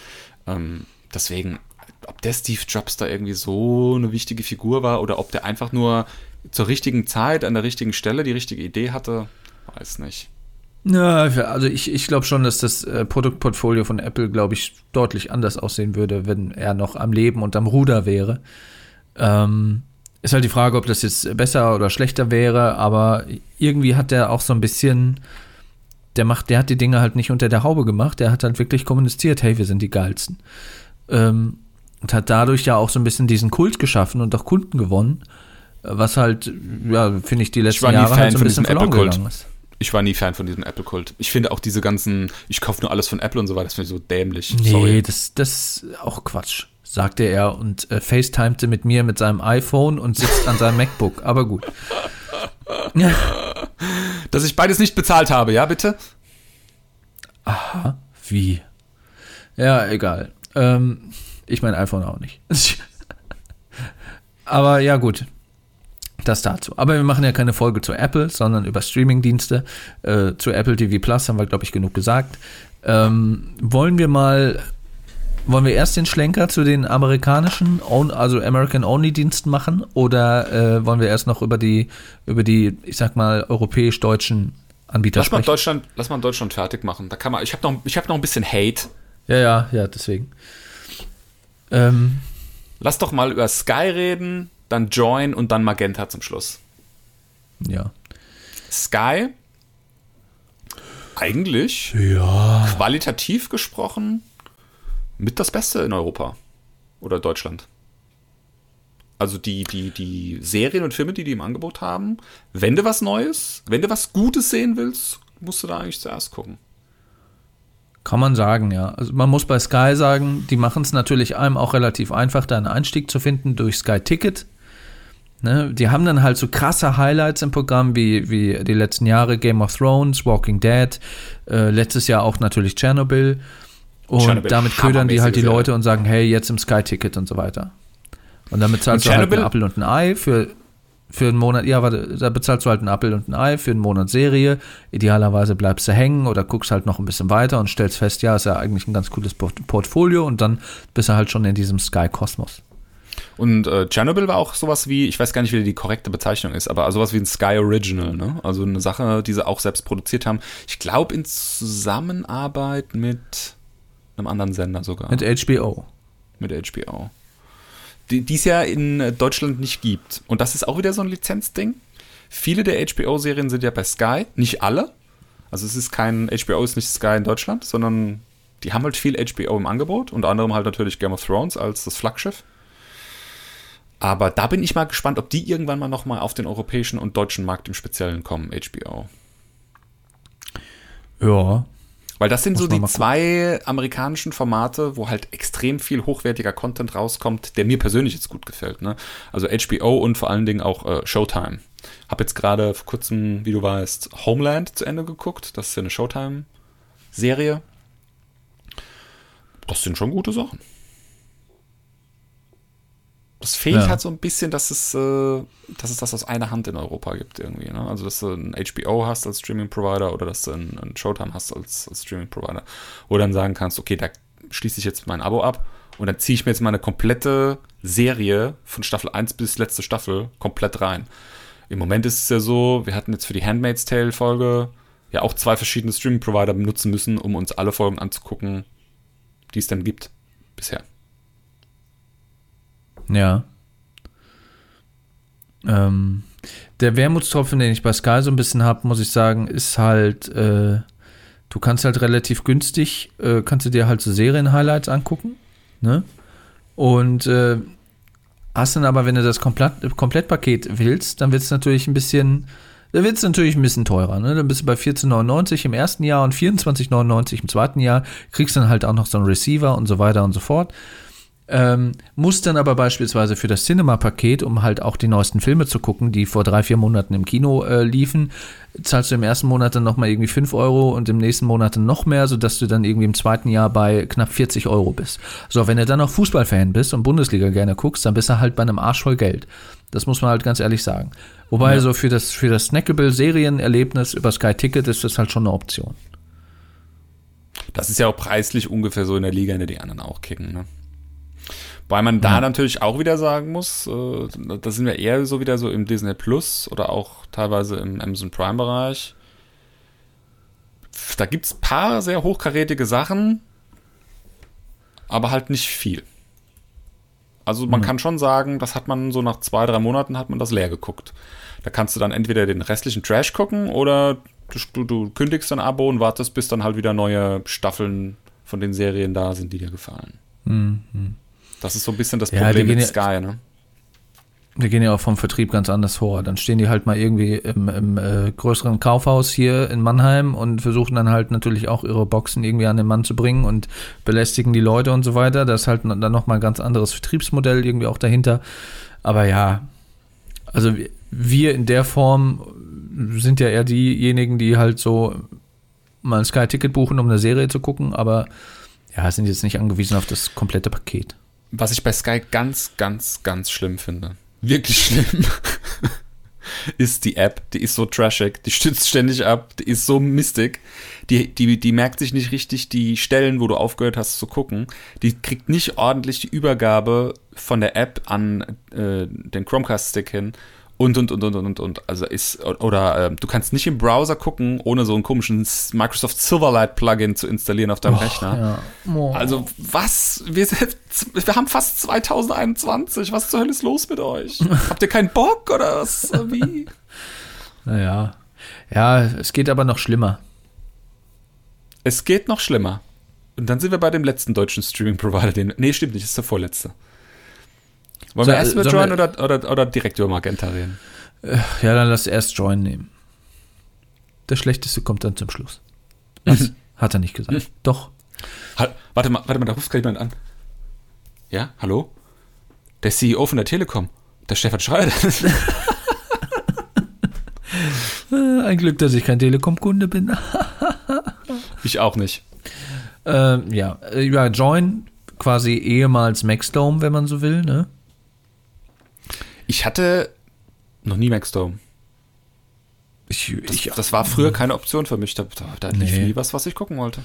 Ähm, deswegen, ob der Steve Jobs da irgendwie so eine wichtige Figur war oder ob der einfach nur zur richtigen Zeit an der richtigen Stelle die richtige Idee hatte, weiß nicht. Ja, also ich, ich glaube schon, dass das äh, Produktportfolio von Apple, glaube ich, deutlich anders aussehen würde, wenn er noch am Leben und am Ruder wäre. Ähm, ist halt die Frage, ob das jetzt besser oder schlechter wäre, aber irgendwie hat er auch so ein bisschen, der macht, der hat die Dinge halt nicht unter der Haube gemacht, der hat halt wirklich kommuniziert, hey, wir sind die geilsten. Ähm, und hat dadurch ja auch so ein bisschen diesen Kult geschaffen und auch Kunden gewonnen, was halt, ja, finde ich, die letzten Jahre halt so ein bisschen verloren gegangen ist ich war nie Fan von diesem Apple-Kult. Ich finde auch diese ganzen, ich kaufe nur alles von Apple und so weiter, das finde ich so dämlich. Nee, Sorry. das, das ist auch Quatsch, sagte er und äh, facetimete mit mir mit seinem iPhone und sitzt an seinem MacBook. Aber gut. Dass ich beides nicht bezahlt habe, ja, bitte? Aha, wie? Ja, egal. Ähm, ich mein iPhone auch nicht. Aber ja, gut. Das dazu. Aber wir machen ja keine Folge zu Apple, sondern über Streamingdienste. Äh, zu Apple TV Plus haben wir, glaube ich, genug gesagt. Ähm, wollen wir mal, wollen wir erst den Schlenker zu den amerikanischen, also American Only Diensten machen oder äh, wollen wir erst noch über die, über die, ich sag mal, europäisch-deutschen Anbieter lass sprechen? Mal Deutschland, lass mal Deutschland fertig machen. Da kann man, ich habe noch, hab noch ein bisschen Hate. Ja, ja, ja, deswegen. Ähm, lass doch mal über Sky reden, dann Join und dann Magenta zum Schluss. Ja. Sky, eigentlich, ja. qualitativ gesprochen, mit das Beste in Europa oder Deutschland. Also die, die, die Serien und Filme, die die im Angebot haben, wenn du was Neues, wenn du was Gutes sehen willst, musst du da eigentlich zuerst gucken. Kann man sagen, ja. Also man muss bei Sky sagen, die machen es natürlich einem auch relativ einfach, da einen Einstieg zu finden durch Sky Ticket. Ne, die haben dann halt so krasse Highlights im Programm wie, wie die letzten Jahre Game of Thrones, Walking Dead, äh, letztes Jahr auch natürlich Chernobyl. Und Chernobyl damit ködern die halt die Leute und sagen, hey, jetzt im Sky-Ticket und so weiter. Und dann bezahlst und du halt einen Apfel und ein Ei für, für einen Monat, ja, warte, da bezahlst du halt einen Apfel und ein Ei für einen Monat Serie. Idealerweise bleibst du hängen oder guckst halt noch ein bisschen weiter und stellst fest, ja, ist ja eigentlich ein ganz cooles Portfolio und dann bist du halt schon in diesem Sky-Kosmos. Und äh, Chernobyl war auch sowas wie, ich weiß gar nicht, wie die korrekte Bezeichnung ist, aber sowas wie ein Sky Original, ne? Also eine Sache, die sie auch selbst produziert haben. Ich glaube in Zusammenarbeit mit einem anderen Sender sogar. Mit HBO. Mit HBO. Die es ja in Deutschland nicht gibt. Und das ist auch wieder so ein Lizenzding. Viele der HBO-Serien sind ja bei Sky, nicht alle. Also es ist kein, HBO ist nicht Sky in Deutschland, sondern die haben halt viel HBO im Angebot, unter anderem halt natürlich Game of Thrones als das Flaggschiff. Aber da bin ich mal gespannt, ob die irgendwann mal nochmal auf den europäischen und deutschen Markt im Speziellen kommen, HBO. Ja. Weil das sind so die zwei amerikanischen Formate, wo halt extrem viel hochwertiger Content rauskommt, der mir persönlich jetzt gut gefällt. Ne? Also HBO und vor allen Dingen auch äh, Showtime. Hab jetzt gerade vor kurzem, wie du weißt, Homeland zu Ende geguckt. Das ist ja eine Showtime-Serie. Das sind schon gute Sachen. Es fehlt ja. halt so ein bisschen, dass es, äh, dass es das aus einer Hand in Europa gibt irgendwie. Ne? Also, dass du ein HBO hast als Streaming-Provider oder dass du ein, ein Showtime hast als, als Streaming-Provider. Wo du dann sagen kannst, okay, da schließe ich jetzt mein Abo ab und dann ziehe ich mir jetzt meine komplette Serie von Staffel 1 bis letzte Staffel komplett rein. Im Moment ist es ja so, wir hatten jetzt für die Handmaid's Tale Folge ja auch zwei verschiedene Streaming-Provider benutzen müssen, um uns alle Folgen anzugucken, die es dann gibt bisher. Ja. Ähm, der Wermutstropfen, den ich bei Sky so ein bisschen habe, muss ich sagen, ist halt, äh, du kannst halt relativ günstig, äh, kannst du dir halt so Serien-Highlights angucken, ne? Und äh, hast dann aber, wenn du das Komplett, Komplettpaket willst, dann wird es natürlich ein bisschen, da wird es natürlich ein bisschen teurer, ne? Dann bist du bei 14,99 im ersten Jahr und 24,99 im zweiten Jahr, kriegst dann halt auch noch so einen Receiver und so weiter und so fort. Ähm, muss dann aber beispielsweise für das Cinema-Paket, um halt auch die neuesten Filme zu gucken, die vor drei, vier Monaten im Kino äh, liefen, zahlst du im ersten Monat dann nochmal irgendwie 5 Euro und im nächsten Monat dann noch mehr, sodass du dann irgendwie im zweiten Jahr bei knapp 40 Euro bist. So, wenn du dann noch Fußballfan bist und Bundesliga gerne guckst, dann bist du halt bei einem Arsch voll Geld. Das muss man halt ganz ehrlich sagen. Wobei ja. so für das, für das Snackable-Serienerlebnis über Sky Ticket ist das halt schon eine Option. Das ist ja auch preislich ungefähr so in der Liga, in der die anderen auch kicken, ne? Weil man da ja. natürlich auch wieder sagen muss, äh, da sind wir eher so wieder so im Disney Plus oder auch teilweise im Amazon Prime Bereich. Da gibt es ein paar sehr hochkarätige Sachen, aber halt nicht viel. Also man mhm. kann schon sagen, das hat man so nach zwei, drei Monaten hat man das leer geguckt. Da kannst du dann entweder den restlichen Trash gucken oder du, du kündigst ein Abo und wartest, bis dann halt wieder neue Staffeln von den Serien da sind, die dir gefallen. Mhm. Das ist so ein bisschen das ja, Problem mit Sky, ne? Wir gehen ja auch vom Vertrieb ganz anders vor. Dann stehen die halt mal irgendwie im, im äh, größeren Kaufhaus hier in Mannheim und versuchen dann halt natürlich auch ihre Boxen irgendwie an den Mann zu bringen und belästigen die Leute und so weiter. Das ist halt dann nochmal ein ganz anderes Vertriebsmodell irgendwie auch dahinter. Aber ja, also wir in der Form sind ja eher diejenigen, die halt so mal ein Sky-Ticket buchen, um eine Serie zu gucken, aber ja, sind jetzt nicht angewiesen auf das komplette Paket was ich bei Sky ganz, ganz, ganz schlimm finde, wirklich schlimm, ist die App. Die ist so trashig, die stützt ständig ab, die ist so mistig. Die, die, die merkt sich nicht richtig die Stellen, wo du aufgehört hast zu gucken. Die kriegt nicht ordentlich die Übergabe von der App an äh, den Chromecast-Stick hin und und und und und und also ist oder äh, du kannst nicht im Browser gucken ohne so einen komischen Microsoft Silverlight Plugin zu installieren auf deinem oh, Rechner. Ja. Oh. Also was wir, wir haben fast 2021. Was zur Hölle ist los mit euch? Habt ihr keinen Bock oder was? Wie? naja. Ja, es geht aber noch schlimmer. Es geht noch schlimmer. Und dann sind wir bei dem letzten deutschen Streaming-Provider, den. Nee, stimmt nicht, ist der vorletzte. Wollen so, wir erst mit Join oder, oder, oder direkt über Magenta reden? Äh, ja, dann lass erst Join nehmen. Der schlechteste kommt dann zum Schluss. Was? Hat er nicht gesagt. Doch. Halt, warte mal, warte mal, da ruft gerade jemand an. Ja, hallo? Der CEO von der Telekom, der Stefan Schreider. Ein Glück, dass ich kein Telekom-Kunde bin. ich auch nicht. Ähm, ja, über Join quasi ehemals Maxdome, wenn man so will, ne? Ich hatte noch nie Maxdome. Ich, ich, das, das, war früher keine Option für mich. Da, da lief nee. nie was, was ich gucken wollte.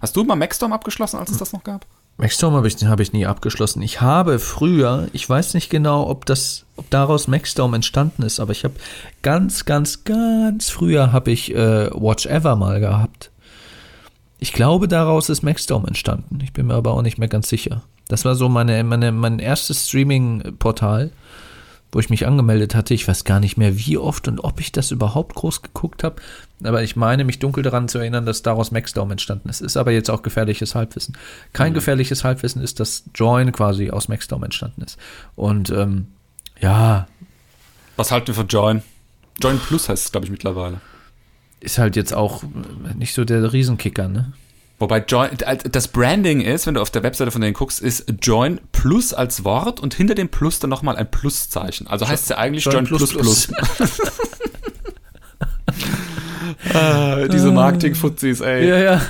Hast du mal Maxdome abgeschlossen, als es das noch gab? Maxdome habe ich, hab ich nie abgeschlossen. Ich habe früher, ich weiß nicht genau, ob das, ob daraus Maxdome entstanden ist, aber ich habe ganz, ganz, ganz früher habe ich äh, Watch Ever mal gehabt. Ich glaube, daraus ist Maxdome entstanden. Ich bin mir aber auch nicht mehr ganz sicher. Das war so meine, meine, mein erstes Streaming-Portal wo ich mich angemeldet hatte. Ich weiß gar nicht mehr, wie oft und ob ich das überhaupt groß geguckt habe. Aber ich meine, mich dunkel daran zu erinnern, dass daraus Maxdome entstanden ist. Ist aber jetzt auch gefährliches Halbwissen. Kein mhm. gefährliches Halbwissen ist, dass Join quasi aus Maxdome entstanden ist. Und ähm, ja. Was halten wir von Join? Join Plus heißt es, glaube ich, mittlerweile. Ist halt jetzt auch nicht so der Riesenkicker, ne? Wobei Join, das Branding ist, wenn du auf der Webseite von denen guckst, ist Join Plus als Wort und hinter dem Plus dann nochmal ein Pluszeichen. Also heißt es ja eigentlich Join, Join Plus Plus. plus. ah, diese Marketing-Fuzis, ey. Ja, ja.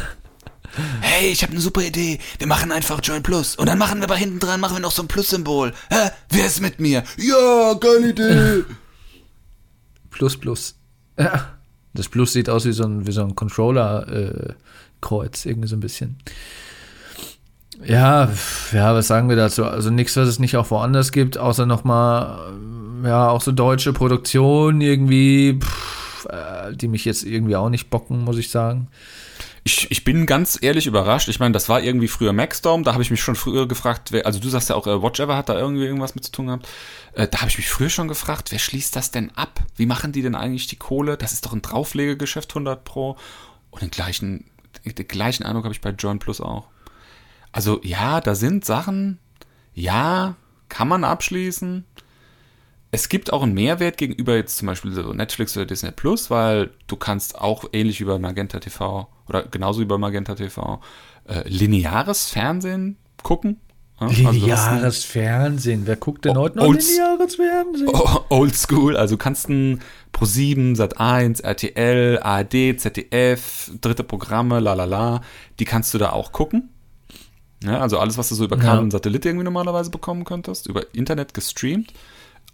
hey, ich habe eine super Idee. Wir machen einfach Join Plus. Und dann machen wir bei hinten dran, machen wir noch so ein Plus-Symbol. Hä? Wer ist mit mir? Ja, geile Idee. Plus, Plus. Ja. Das Plus sieht aus wie so ein, wie so ein Controller-Kreuz, äh, irgendwie so ein bisschen. Ja, ja, was sagen wir dazu? Also nichts, was es nicht auch woanders gibt, außer nochmal, ja, auch so deutsche Produktion irgendwie, pff, äh, die mich jetzt irgendwie auch nicht bocken, muss ich sagen. Ich, ich bin ganz ehrlich überrascht. Ich meine, das war irgendwie früher Maxdome. Da habe ich mich schon früher gefragt, wer, also du sagst ja auch, äh, Watch hat da irgendwie irgendwas mit zu tun gehabt. Äh, da habe ich mich früher schon gefragt, wer schließt das denn ab? Wie machen die denn eigentlich die Kohle? Das ist doch ein Drauflegegeschäft 100 Pro. Und den gleichen, den gleichen Eindruck habe ich bei Join Plus auch. Also ja, da sind Sachen, ja, kann man abschließen es gibt auch einen Mehrwert gegenüber jetzt zum Beispiel so Netflix oder Disney Plus, weil du kannst auch ähnlich bei Magenta TV oder genauso bei Magenta TV äh, lineares Fernsehen gucken. Also lineares also Fernsehen. Wer guckt denn heute noch lineares Fernsehen? Old School. Also du kannst ein Pro7, Sat1, RTL, ARD, ZDF, dritte Programme, la la la, die kannst du da auch gucken. Ja, also alles, was du so über Kabel ja. und Satellit irgendwie normalerweise bekommen könntest, über Internet gestreamt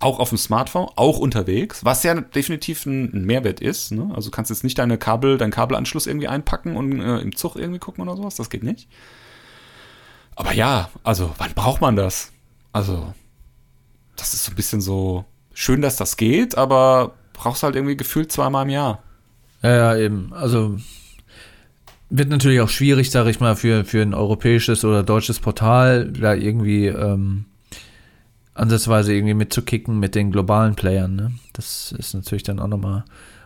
auch auf dem Smartphone, auch unterwegs, was ja definitiv ein, Mehrwert ist. Ne? Also du kannst jetzt nicht deine Kabel, deinen Kabelanschluss irgendwie einpacken und äh, im Zug irgendwie gucken oder sowas, das geht nicht. Aber ja, also wann braucht man das? Also, das ist so ein bisschen so schön, dass das geht, aber brauchst halt irgendwie gefühlt zweimal im Jahr. Ja, ja, eben. Also wird natürlich auch schwierig, sage ich mal, für, für ein europäisches oder deutsches Portal da irgendwie ähm, ansatzweise irgendwie mitzukicken mit den globalen Playern. Ne? Das ist natürlich dann auch nochmal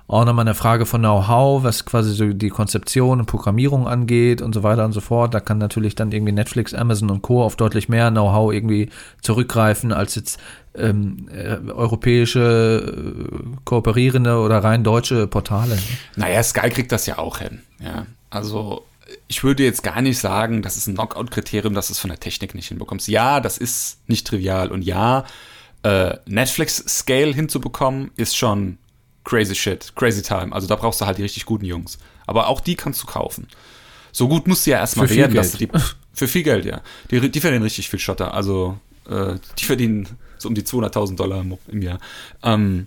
auch nochmal eine Frage von Know-how, was quasi so die Konzeption und Programmierung angeht und so weiter und so fort. Da kann natürlich dann irgendwie Netflix, Amazon und Co. auf deutlich mehr Know-how irgendwie zurückgreifen als jetzt ähm, äh, europäische äh, kooperierende oder rein deutsche Portale. Naja, Sky kriegt das ja auch hin. Ja, also ich würde jetzt gar nicht sagen, das ist ein Knockout-Kriterium, dass du es von der Technik nicht hinbekommst. Ja, das ist nicht trivial. Und ja, äh, Netflix-Scale hinzubekommen, ist schon crazy shit, crazy time. Also da brauchst du halt die richtig guten Jungs. Aber auch die kannst du kaufen. So gut musst du ja erstmal werden, dass die, für viel Geld, ja. Die, die verdienen richtig viel Schotter. Also äh, die verdienen so um die 200.000 Dollar im, Jahr. Ähm,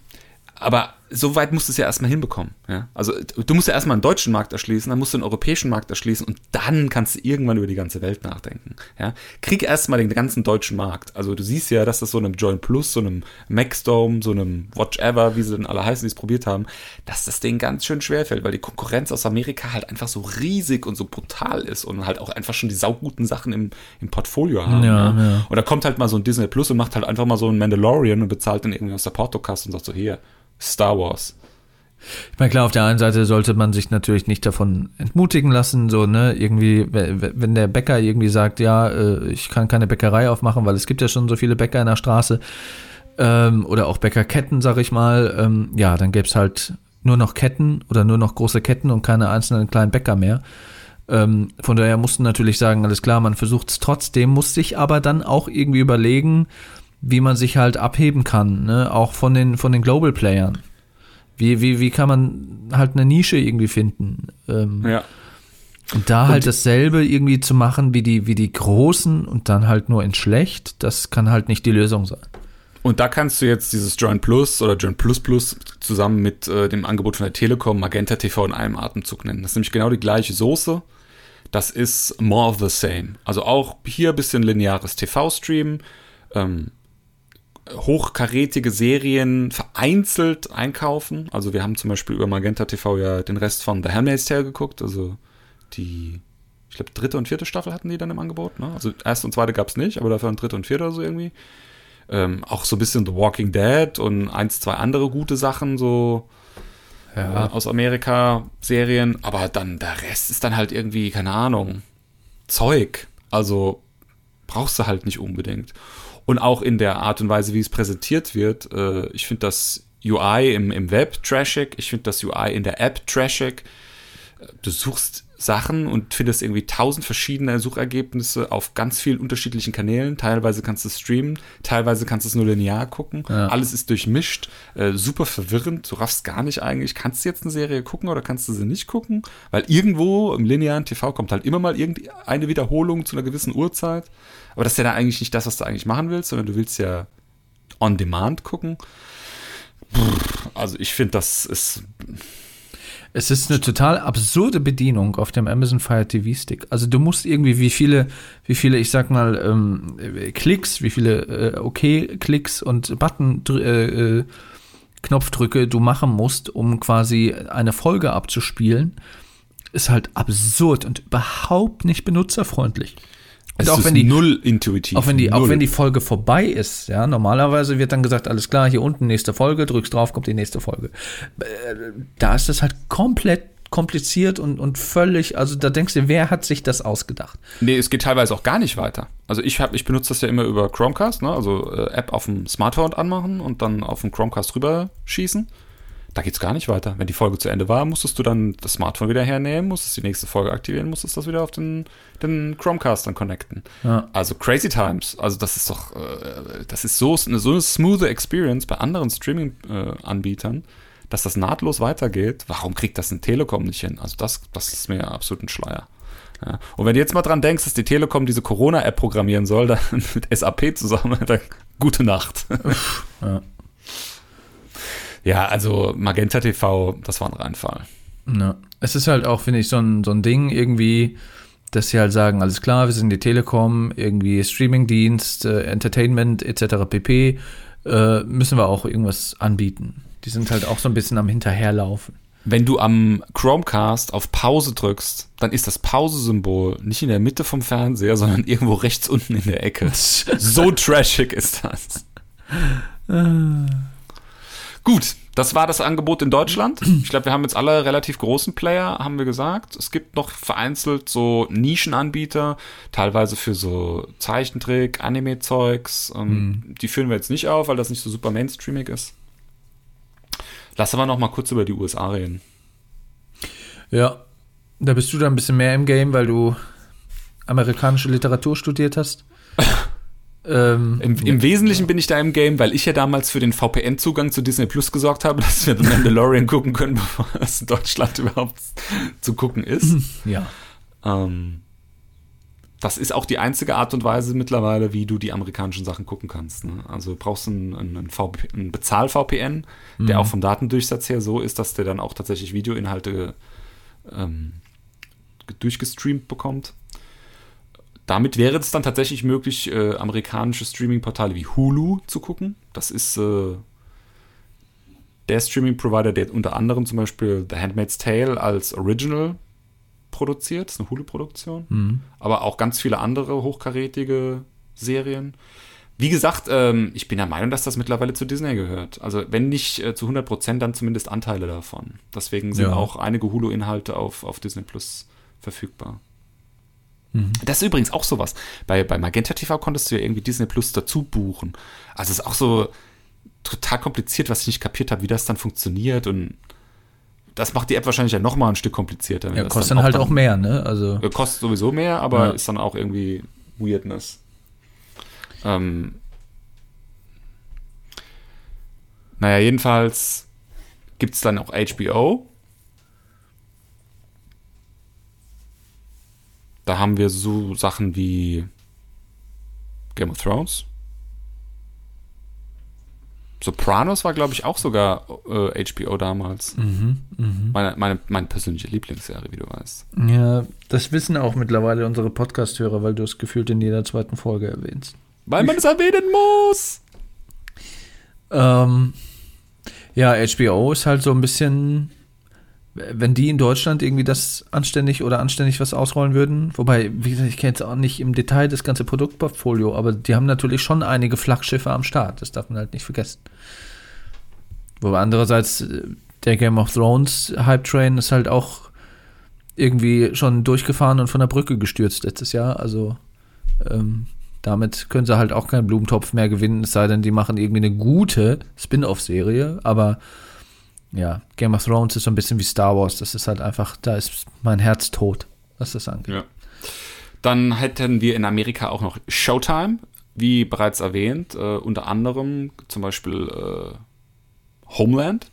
aber so weit musst du es ja erstmal hinbekommen. Ja? Also du musst ja erstmal einen deutschen Markt erschließen, dann musst du einen europäischen Markt erschließen und dann kannst du irgendwann über die ganze Welt nachdenken. Ja? Krieg erstmal den ganzen deutschen Markt. Also du siehst ja, dass das so einem Join Plus, so einem Maxdome, so einem Watch Ever, wie sie denn alle heißen, die es probiert haben, dass das Ding ganz schön schwer fällt, weil die Konkurrenz aus Amerika halt einfach so riesig und so brutal ist und halt auch einfach schon die sauguten Sachen im, im Portfolio haben. Ja, ja. ja. Und da kommt halt mal so ein Disney Plus und macht halt einfach mal so einen Mandalorian und bezahlt dann irgendwie aus der Portokasse und sagt so, hier, Star Wars. Ich meine, klar, auf der einen Seite sollte man sich natürlich nicht davon entmutigen lassen, so, ne, irgendwie, wenn der Bäcker irgendwie sagt, ja, äh, ich kann keine Bäckerei aufmachen, weil es gibt ja schon so viele Bäcker in der Straße, ähm, oder auch Bäckerketten, sag ich mal, ähm, ja, dann gäbe es halt nur noch Ketten oder nur noch große Ketten und keine einzelnen kleinen Bäcker mehr. Ähm, von daher mussten natürlich sagen, alles klar, man versucht es trotzdem, muss sich aber dann auch irgendwie überlegen, wie man sich halt abheben kann, ne? auch von den, von den Global Playern. Wie, wie, wie kann man halt eine Nische irgendwie finden? Ähm, ja. Und da halt und dasselbe irgendwie zu machen wie die, wie die Großen und dann halt nur in schlecht, das kann halt nicht die Lösung sein. Und da kannst du jetzt dieses Join Plus oder Join Plus Plus zusammen mit äh, dem Angebot von der Telekom Magenta TV in einem Atemzug nennen. Das ist nämlich genau die gleiche Soße. Das ist more of the same. Also auch hier ein bisschen lineares TV-Stream. Ähm, hochkarätige Serien vereinzelt einkaufen. Also wir haben zum Beispiel über Magenta TV ja den Rest von The Handmaid's Tale geguckt. Also die, ich glaube, dritte und vierte Staffel hatten die dann im Angebot. Ne? Also erste und zweite gab es nicht, aber dafür ein dritte und vierte oder so irgendwie. Ähm, auch so ein bisschen The Walking Dead und eins, zwei andere gute Sachen, so ja. äh, aus Amerika-Serien. Aber dann der Rest ist dann halt irgendwie, keine Ahnung, Zeug. Also brauchst du halt nicht unbedingt. Und auch in der Art und Weise, wie es präsentiert wird. Äh, ich finde das UI im, im Web trashig, ich finde das UI in der App trashig. du suchst Sachen und findest irgendwie tausend verschiedene Suchergebnisse auf ganz vielen unterschiedlichen Kanälen. Teilweise kannst du streamen, teilweise kannst du es nur linear gucken. Ja. Alles ist durchmischt, äh, super verwirrend. Du raffst gar nicht eigentlich. Kannst du jetzt eine Serie gucken oder kannst du sie nicht gucken? Weil irgendwo im linearen TV kommt halt immer mal irgendeine Wiederholung zu einer gewissen Uhrzeit. Aber das ist ja dann eigentlich nicht das, was du eigentlich machen willst, sondern du willst ja on demand gucken. Also ich finde, das ist es ist eine total absurde Bedienung auf dem Amazon Fire TV Stick. Also du musst irgendwie, wie viele, wie viele, ich sag mal, ähm, Klicks, wie viele äh, OK-Klicks und Button äh, äh, Knopfdrücke du machen musst, um quasi eine Folge abzuspielen, ist halt absurd und überhaupt nicht benutzerfreundlich. Es auch wenn die null intuitiv. Auch wenn die, null. auch wenn die Folge vorbei ist, ja, normalerweise wird dann gesagt, alles klar, hier unten nächste Folge, drückst drauf, kommt die nächste Folge. Äh, da ist das halt komplett kompliziert und, und völlig, also da denkst du, wer hat sich das ausgedacht? Nee, es geht teilweise auch gar nicht weiter. Also ich habe, ich benutze das ja immer über Chromecast, ne? also äh, App auf dem Smartphone anmachen und dann auf dem Chromecast rüber schießen. Da geht es gar nicht weiter. Wenn die Folge zu Ende war, musstest du dann das Smartphone wieder hernehmen, musstest die nächste Folge aktivieren, musstest das wieder auf den, den Chromecast dann connecten. Ja. Also crazy times. Also das ist doch, äh, das ist so eine, so eine smooth Experience bei anderen Streaming-Anbietern, äh, dass das nahtlos weitergeht. Warum kriegt das ein Telekom nicht hin? Also das, das ist mir absolut ein Schleier. Ja. Und wenn du jetzt mal dran denkst, dass die Telekom diese Corona-App programmieren soll, dann mit SAP zusammen, dann gute Nacht. Ja. Ja, also Magenta TV, das war ein Reinfall. Ja. Es ist halt auch, finde ich, so ein, so ein Ding irgendwie, dass sie halt sagen, alles klar, wir sind die Telekom, irgendwie Streamingdienst, äh, Entertainment etc. pp. Äh, müssen wir auch irgendwas anbieten. Die sind halt auch so ein bisschen am Hinterherlaufen. Wenn du am Chromecast auf Pause drückst, dann ist das Pause-Symbol nicht in der Mitte vom Fernseher, sondern irgendwo rechts unten in der Ecke. so trashig ist das. Gut, das war das Angebot in Deutschland. Ich glaube, wir haben jetzt alle relativ großen Player, haben wir gesagt. Es gibt noch vereinzelt so Nischenanbieter, teilweise für so Zeichentrick, Anime-Zeugs. Ähm, mhm. Die führen wir jetzt nicht auf, weil das nicht so super mainstreamig ist. Lass aber noch mal kurz über die USA reden. Ja, da bist du da ein bisschen mehr im Game, weil du amerikanische Literatur studiert hast. Ähm, Im, Im, Wesentlichen bin ich da im Game, weil ich ja damals für den VPN-Zugang zu Disney Plus gesorgt habe, dass wir The Mandalorian gucken können, bevor es in Deutschland überhaupt zu gucken ist. Ja. Ähm, das ist auch die einzige Art und Weise mittlerweile, wie du die amerikanischen Sachen gucken kannst. Ne? Also brauchst du einen, einen, einen Bezahl-VPN, der mhm. auch vom Datendurchsatz her so ist, dass der dann auch tatsächlich Videoinhalte ähm, durchgestreamt bekommt. Damit wäre es dann tatsächlich möglich, äh, amerikanische Streaming-Portale wie Hulu zu gucken. Das ist äh, der Streaming-Provider, der unter anderem zum Beispiel The Handmaid's Tale als Original produziert. Das ist eine Hulu-Produktion. Mhm. Aber auch ganz viele andere hochkarätige Serien. Wie gesagt, ähm, ich bin der Meinung, dass das mittlerweile zu Disney gehört. Also wenn nicht äh, zu 100 Prozent, dann zumindest Anteile davon. Deswegen sind ja. auch einige Hulu-Inhalte auf, auf Disney Plus verfügbar. Mhm. Das ist übrigens auch sowas. Bei, bei Magenta TV konntest du ja irgendwie Disney Plus dazu buchen. Also es ist auch so total kompliziert, was ich nicht kapiert habe, wie das dann funktioniert und das macht die App wahrscheinlich ja noch mal ein Stück komplizierter. Ja, kostet dann halt auch mehr, ne? Also kostet sowieso mehr, aber ja. ist dann auch irgendwie Weirdness. Ähm, naja, jedenfalls gibt es dann auch HBO Da haben wir so Sachen wie Game of Thrones. Sopranos war, glaube ich, auch sogar äh, HBO damals. Mhm, mh. meine, meine, meine persönliche Lieblingsserie, wie du weißt. Ja, das wissen auch mittlerweile unsere Podcast-Hörer, weil du es gefühlt in jeder zweiten Folge erwähnst. Weil man es erwähnen muss! Ähm, ja, HBO ist halt so ein bisschen wenn die in Deutschland irgendwie das anständig oder anständig was ausrollen würden, wobei, wie gesagt, ich kenne jetzt auch nicht im Detail das ganze Produktportfolio, aber die haben natürlich schon einige Flaggschiffe am Start, das darf man halt nicht vergessen. Wobei andererseits äh, der Game of Thrones Hype Train ist halt auch irgendwie schon durchgefahren und von der Brücke gestürzt letztes Jahr, also ähm, damit können sie halt auch keinen Blumentopf mehr gewinnen, es sei denn, die machen irgendwie eine gute Spin-off-Serie, aber ja, Game of Thrones ist so ein bisschen wie Star Wars. Das ist halt einfach, da ist mein Herz tot, was das angeht. Ja. Dann hätten wir in Amerika auch noch Showtime, wie bereits erwähnt, äh, unter anderem zum Beispiel äh, Homeland,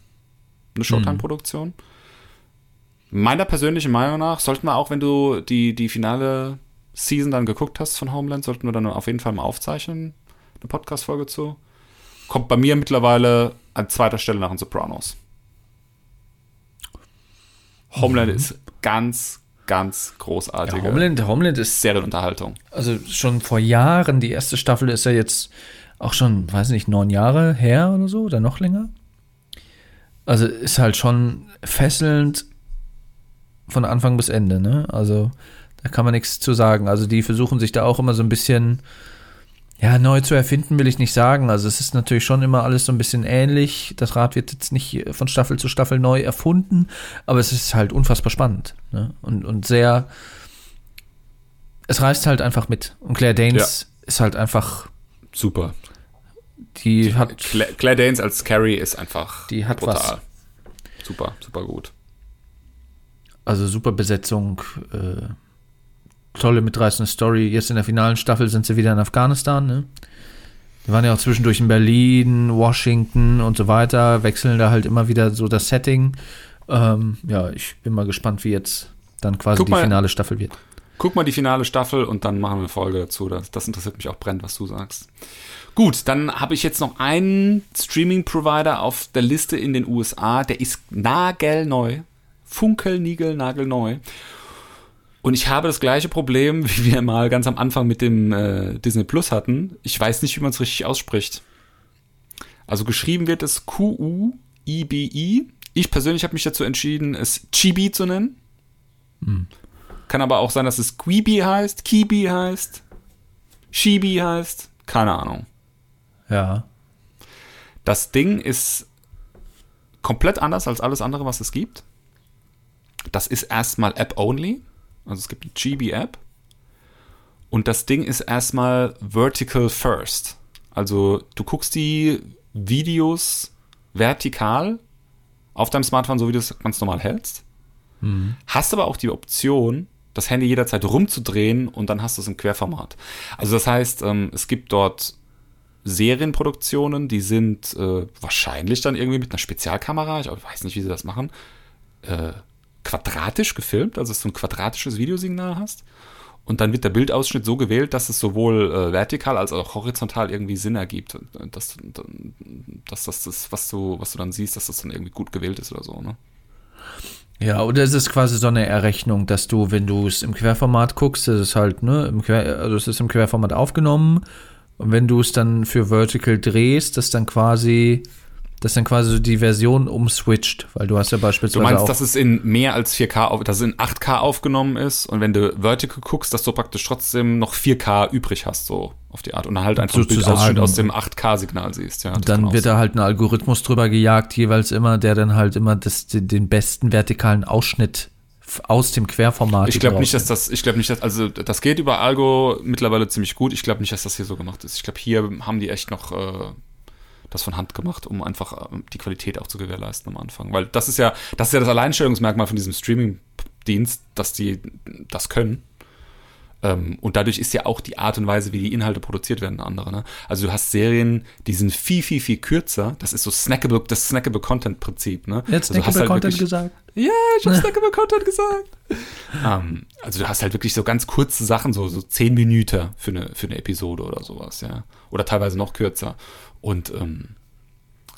eine Showtime-Produktion. Mhm. Meiner persönlichen Meinung nach sollten wir auch, wenn du die, die finale Season dann geguckt hast von Homeland, sollten wir dann auf jeden Fall mal aufzeichnen, eine Podcast-Folge zu. Kommt bei mir mittlerweile an zweiter Stelle nach den Sopranos. Homeland mhm. ist ganz, ganz großartige. Ja, Homeland, Homeland ist Serienunterhaltung. Also schon vor Jahren, die erste Staffel ist ja jetzt auch schon, weiß nicht, neun Jahre her oder so oder noch länger. Also ist halt schon fesselnd von Anfang bis Ende, ne? Also da kann man nichts zu sagen. Also die versuchen sich da auch immer so ein bisschen ja, neu zu erfinden will ich nicht sagen. Also es ist natürlich schon immer alles so ein bisschen ähnlich. Das Rad wird jetzt nicht von Staffel zu Staffel neu erfunden, aber es ist halt unfassbar spannend ne? und, und sehr. Es reißt halt einfach mit. Und Claire Danes ja. ist halt einfach super. Die, hat Claire, Claire, Danes als Carrie ist einfach die hat brutal. Was. Super, super gut. Also super Besetzung. Äh, tolle, mitreißende Story. Jetzt in der finalen Staffel sind sie wieder in Afghanistan. Ne? Die waren ja auch zwischendurch in Berlin, Washington und so weiter, wechseln da halt immer wieder so das Setting. Ähm, ja, ich bin mal gespannt, wie jetzt dann quasi guck die mal, finale Staffel wird. Guck mal die finale Staffel und dann machen wir eine Folge dazu. Das, das interessiert mich auch brennend, was du sagst. Gut, dann habe ich jetzt noch einen Streaming-Provider auf der Liste in den USA, der ist nagelneu. Funkelnigel nagelneu. Und ich habe das gleiche Problem, wie wir mal ganz am Anfang mit dem äh, Disney Plus hatten. Ich weiß nicht, wie man es richtig ausspricht. Also geschrieben wird es Q-U-I-B-I. Ich persönlich habe mich dazu entschieden, es Chibi zu nennen. Hm. Kann aber auch sein, dass es Quibi heißt, Kibi heißt, Shibi heißt. Keine Ahnung. Ja. Das Ding ist komplett anders als alles andere, was es gibt. Das ist erstmal App-only. Also es gibt eine Chibi-App. Und das Ding ist erstmal vertical first. Also du guckst die Videos vertikal auf deinem Smartphone, so wie du es ganz normal hältst. Mhm. Hast aber auch die Option, das Handy jederzeit rumzudrehen und dann hast du es im Querformat. Also das heißt, ähm, es gibt dort Serienproduktionen, die sind äh, wahrscheinlich dann irgendwie mit einer Spezialkamera, ich weiß nicht, wie sie das machen, äh, quadratisch gefilmt, also dass du ein quadratisches Videosignal hast. Und dann wird der Bildausschnitt so gewählt, dass es sowohl äh, vertikal als auch horizontal irgendwie Sinn ergibt. Dass, dass das, das, was du, was du dann siehst, dass das dann irgendwie gut gewählt ist oder so, ne? Ja, oder es ist quasi so eine Errechnung, dass du, wenn du es im Querformat guckst, ist es halt, ne, im Quer, also es ist im Querformat aufgenommen. Und wenn du es dann für Vertical drehst, das dann quasi dass dann quasi so die Version umswitcht, weil du hast ja beispielsweise. Du meinst, dass es in mehr als 4K, dass es in 8K aufgenommen ist und wenn du Vertical guckst, dass du praktisch trotzdem noch 4K übrig hast, so auf die Art. Und dann halt einfach ein Bildausschnitt aus dem 8K-Signal siehst. Ja, und dann wird da halt ein Algorithmus drüber gejagt, jeweils immer, der dann halt immer das, den besten vertikalen Ausschnitt aus dem Querformat. Ich glaube nicht, dass das, ich glaube nicht, dass, also das geht über Algo mittlerweile ziemlich gut. Ich glaube nicht, dass das hier so gemacht ist. Ich glaube, hier haben die echt noch äh, das von Hand gemacht, um einfach ähm, die Qualität auch zu gewährleisten am Anfang. Weil das ist ja, das ist ja das Alleinstellungsmerkmal von diesem Streaming-Dienst, dass die das können. Ähm, und dadurch ist ja auch die Art und Weise, wie die Inhalte produziert werden, eine andere. Ne? Also du hast Serien, die sind viel, viel, viel kürzer. Das ist so snackable, das snackable Content-Prinzip. Ne? Jetzt also snackable halt Content wirklich, gesagt. Ja, ich habe snackable Content gesagt. ähm, also du hast halt wirklich so ganz kurze Sachen, so, so zehn Minuten für eine, für eine Episode oder sowas, ja. Oder teilweise noch kürzer. Und ähm,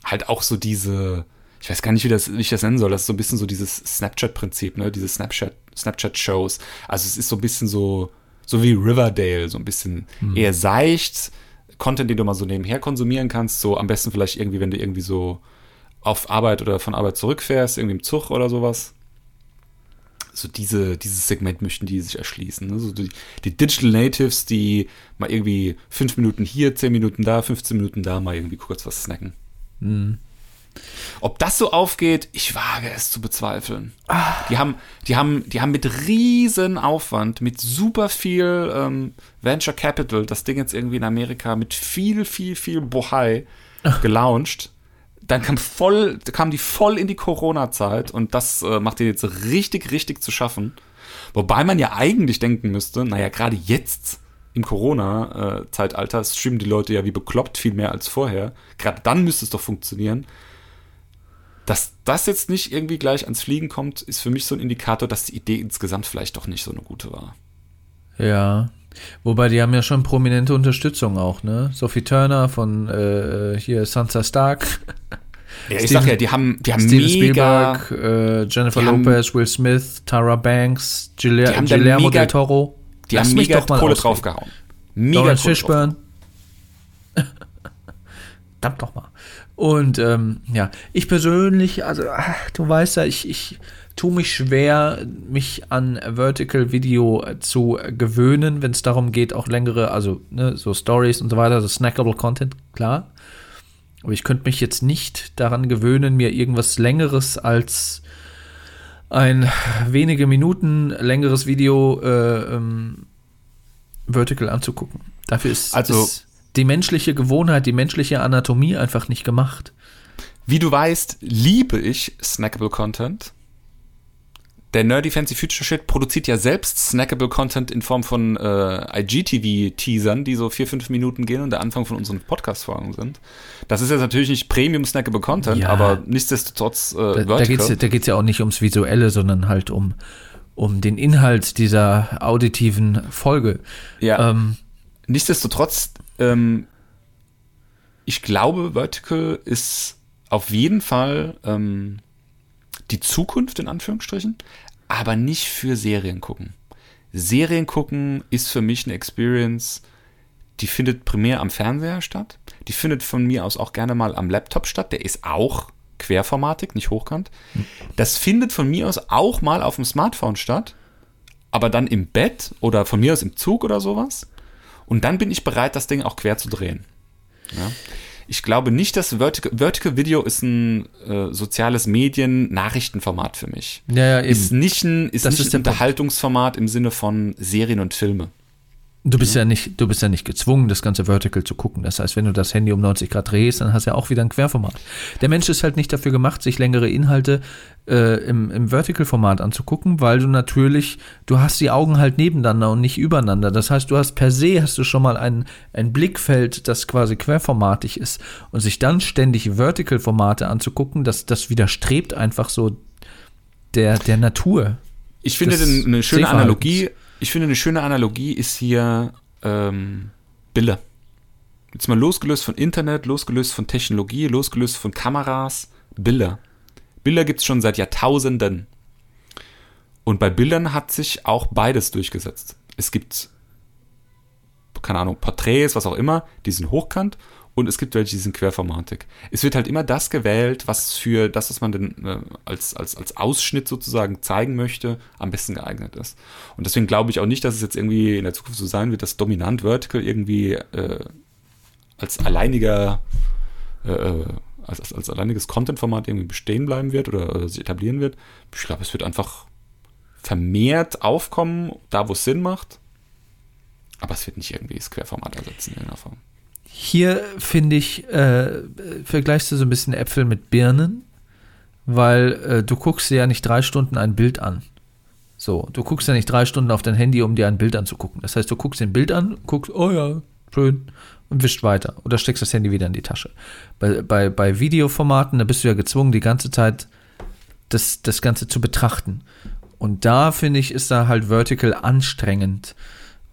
halt auch so diese, ich weiß gar nicht, wie, das, wie ich das nennen soll, das ist so ein bisschen so dieses Snapchat-Prinzip, ne? Diese Snapchat, Snapchat-Shows. Also es ist so ein bisschen so, so wie Riverdale, so ein bisschen mhm. eher seicht. Content, den du mal so nebenher konsumieren kannst, so am besten vielleicht irgendwie, wenn du irgendwie so auf Arbeit oder von Arbeit zurückfährst, irgendwie im Zug oder sowas so diese, dieses Segment möchten die sich erschließen. Ne? So die, die, Digital Natives, die mal irgendwie fünf Minuten hier, zehn Minuten da, 15 Minuten da mal irgendwie kurz was snacken. Mhm. Ob das so aufgeht, ich wage es zu bezweifeln. Ah. Die, haben, die, haben, die haben mit riesen Aufwand, mit super viel ähm, Venture Capital, das Ding jetzt irgendwie in Amerika mit viel, viel, viel Bohai gelauncht. Dann kam voll, kam die voll in die Corona-Zeit und das äh, macht ihr jetzt richtig, richtig zu schaffen. Wobei man ja eigentlich denken müsste, naja, gerade jetzt im Corona-Zeitalter streamen die Leute ja wie bekloppt viel mehr als vorher. Gerade dann müsste es doch funktionieren. Dass das jetzt nicht irgendwie gleich ans Fliegen kommt, ist für mich so ein Indikator, dass die Idee insgesamt vielleicht doch nicht so eine gute war. Ja. Wobei die haben ja schon prominente Unterstützung auch, ne? Sophie Turner von äh, hier Sansa Stark. Ja, ich Steven, sag ja, die haben, die haben Steven mega, Spielberg, äh, Jennifer Lopez, haben, Will Smith, Tara Banks, Giulia, Guillermo mega, del Toro. Die Lass haben mega doch mal Kohle draufgehauen. Mega Lawrence Fishburne. Verdammt doch mal. Und ähm, ja, ich persönlich, also ach, du weißt ja, ich, ich tue mich schwer, mich an Vertical Video zu gewöhnen, wenn es darum geht, auch längere, also ne, so Stories und so weiter, so snackable Content, klar. Aber ich könnte mich jetzt nicht daran gewöhnen, mir irgendwas längeres als ein wenige Minuten längeres Video äh, ähm, Vertical anzugucken. Dafür ist, also, ist die menschliche Gewohnheit, die menschliche Anatomie einfach nicht gemacht. Wie du weißt, liebe ich snackable Content. Der Nerdy Fancy Future Shit produziert ja selbst snackable Content in Form von äh, IGTV-Teasern, die so vier, fünf Minuten gehen und der Anfang von unseren Podcast-Folgen sind. Das ist jetzt natürlich nicht Premium snackable Content, ja, aber nichtsdestotrotz äh, Da, da geht es da geht's ja auch nicht ums Visuelle, sondern halt um, um den Inhalt dieser auditiven Folge. Ja. Ähm, nichtsdestotrotz ähm, ich glaube, Vertical ist auf jeden Fall ähm, die Zukunft in Anführungsstrichen, aber nicht für Serien gucken. Serien gucken ist für mich eine Experience, die findet primär am Fernseher statt. Die findet von mir aus auch gerne mal am Laptop statt. Der ist auch querformatig, nicht hochkant. Das findet von mir aus auch mal auf dem Smartphone statt, aber dann im Bett oder von mir aus im Zug oder sowas. Und dann bin ich bereit, das Ding auch quer zu drehen. Ja? Ich glaube nicht, dass Vertical, Vertical Video ist ein äh, soziales Medien-Nachrichtenformat für mich. Ja, ja, eben. Ist nicht ein, ist nicht ist ein Unterhaltungsformat im Sinne von Serien und Filme. Du bist ja nicht, du bist ja nicht gezwungen, das ganze Vertical zu gucken. Das heißt, wenn du das Handy um 90 Grad drehst, dann hast du ja auch wieder ein Querformat. Der Mensch ist halt nicht dafür gemacht, sich längere Inhalte äh, im, im Vertical-Format anzugucken, weil du natürlich, du hast die Augen halt nebeneinander und nicht übereinander. Das heißt, du hast per se hast du schon mal ein, ein Blickfeld, das quasi querformatig ist. Und sich dann ständig Vertical-Formate anzugucken, das, das widerstrebt einfach so der, der Natur. Ich finde eine schöne Analogie ich finde, eine schöne Analogie ist hier ähm, Bille. Jetzt mal losgelöst von Internet, losgelöst von Technologie, losgelöst von Kameras, Bilder. Bilder gibt es schon seit Jahrtausenden. Und bei Bildern hat sich auch beides durchgesetzt. Es gibt, keine Ahnung, Porträts, was auch immer, die sind hochkant und es gibt welche, die sind querformatig. Es wird halt immer das gewählt, was für das, was man denn äh, als, als, als Ausschnitt sozusagen zeigen möchte, am besten geeignet ist. Und deswegen glaube ich auch nicht, dass es jetzt irgendwie in der Zukunft so sein wird, dass dominant Vertical irgendwie äh, als alleiniger äh, äh als, als, als alleiniges Content-Format irgendwie bestehen bleiben wird oder, oder sich etablieren wird. Ich glaube, es wird einfach vermehrt aufkommen, da wo es Sinn macht. Aber es wird nicht irgendwie das Querformat ersetzen in irgendeiner Form. Hier finde ich, äh, vergleichst du so ein bisschen Äpfel mit Birnen, weil äh, du guckst dir ja nicht drei Stunden ein Bild an. So, du guckst ja nicht drei Stunden auf dein Handy, um dir ein Bild anzugucken. Das heißt, du guckst ein Bild an, guckst, oh ja, schön, und wischt weiter. Oder steckst das Handy wieder in die Tasche. Bei, bei, bei Videoformaten, da bist du ja gezwungen, die ganze Zeit das, das Ganze zu betrachten. Und da finde ich, ist da halt Vertical anstrengend.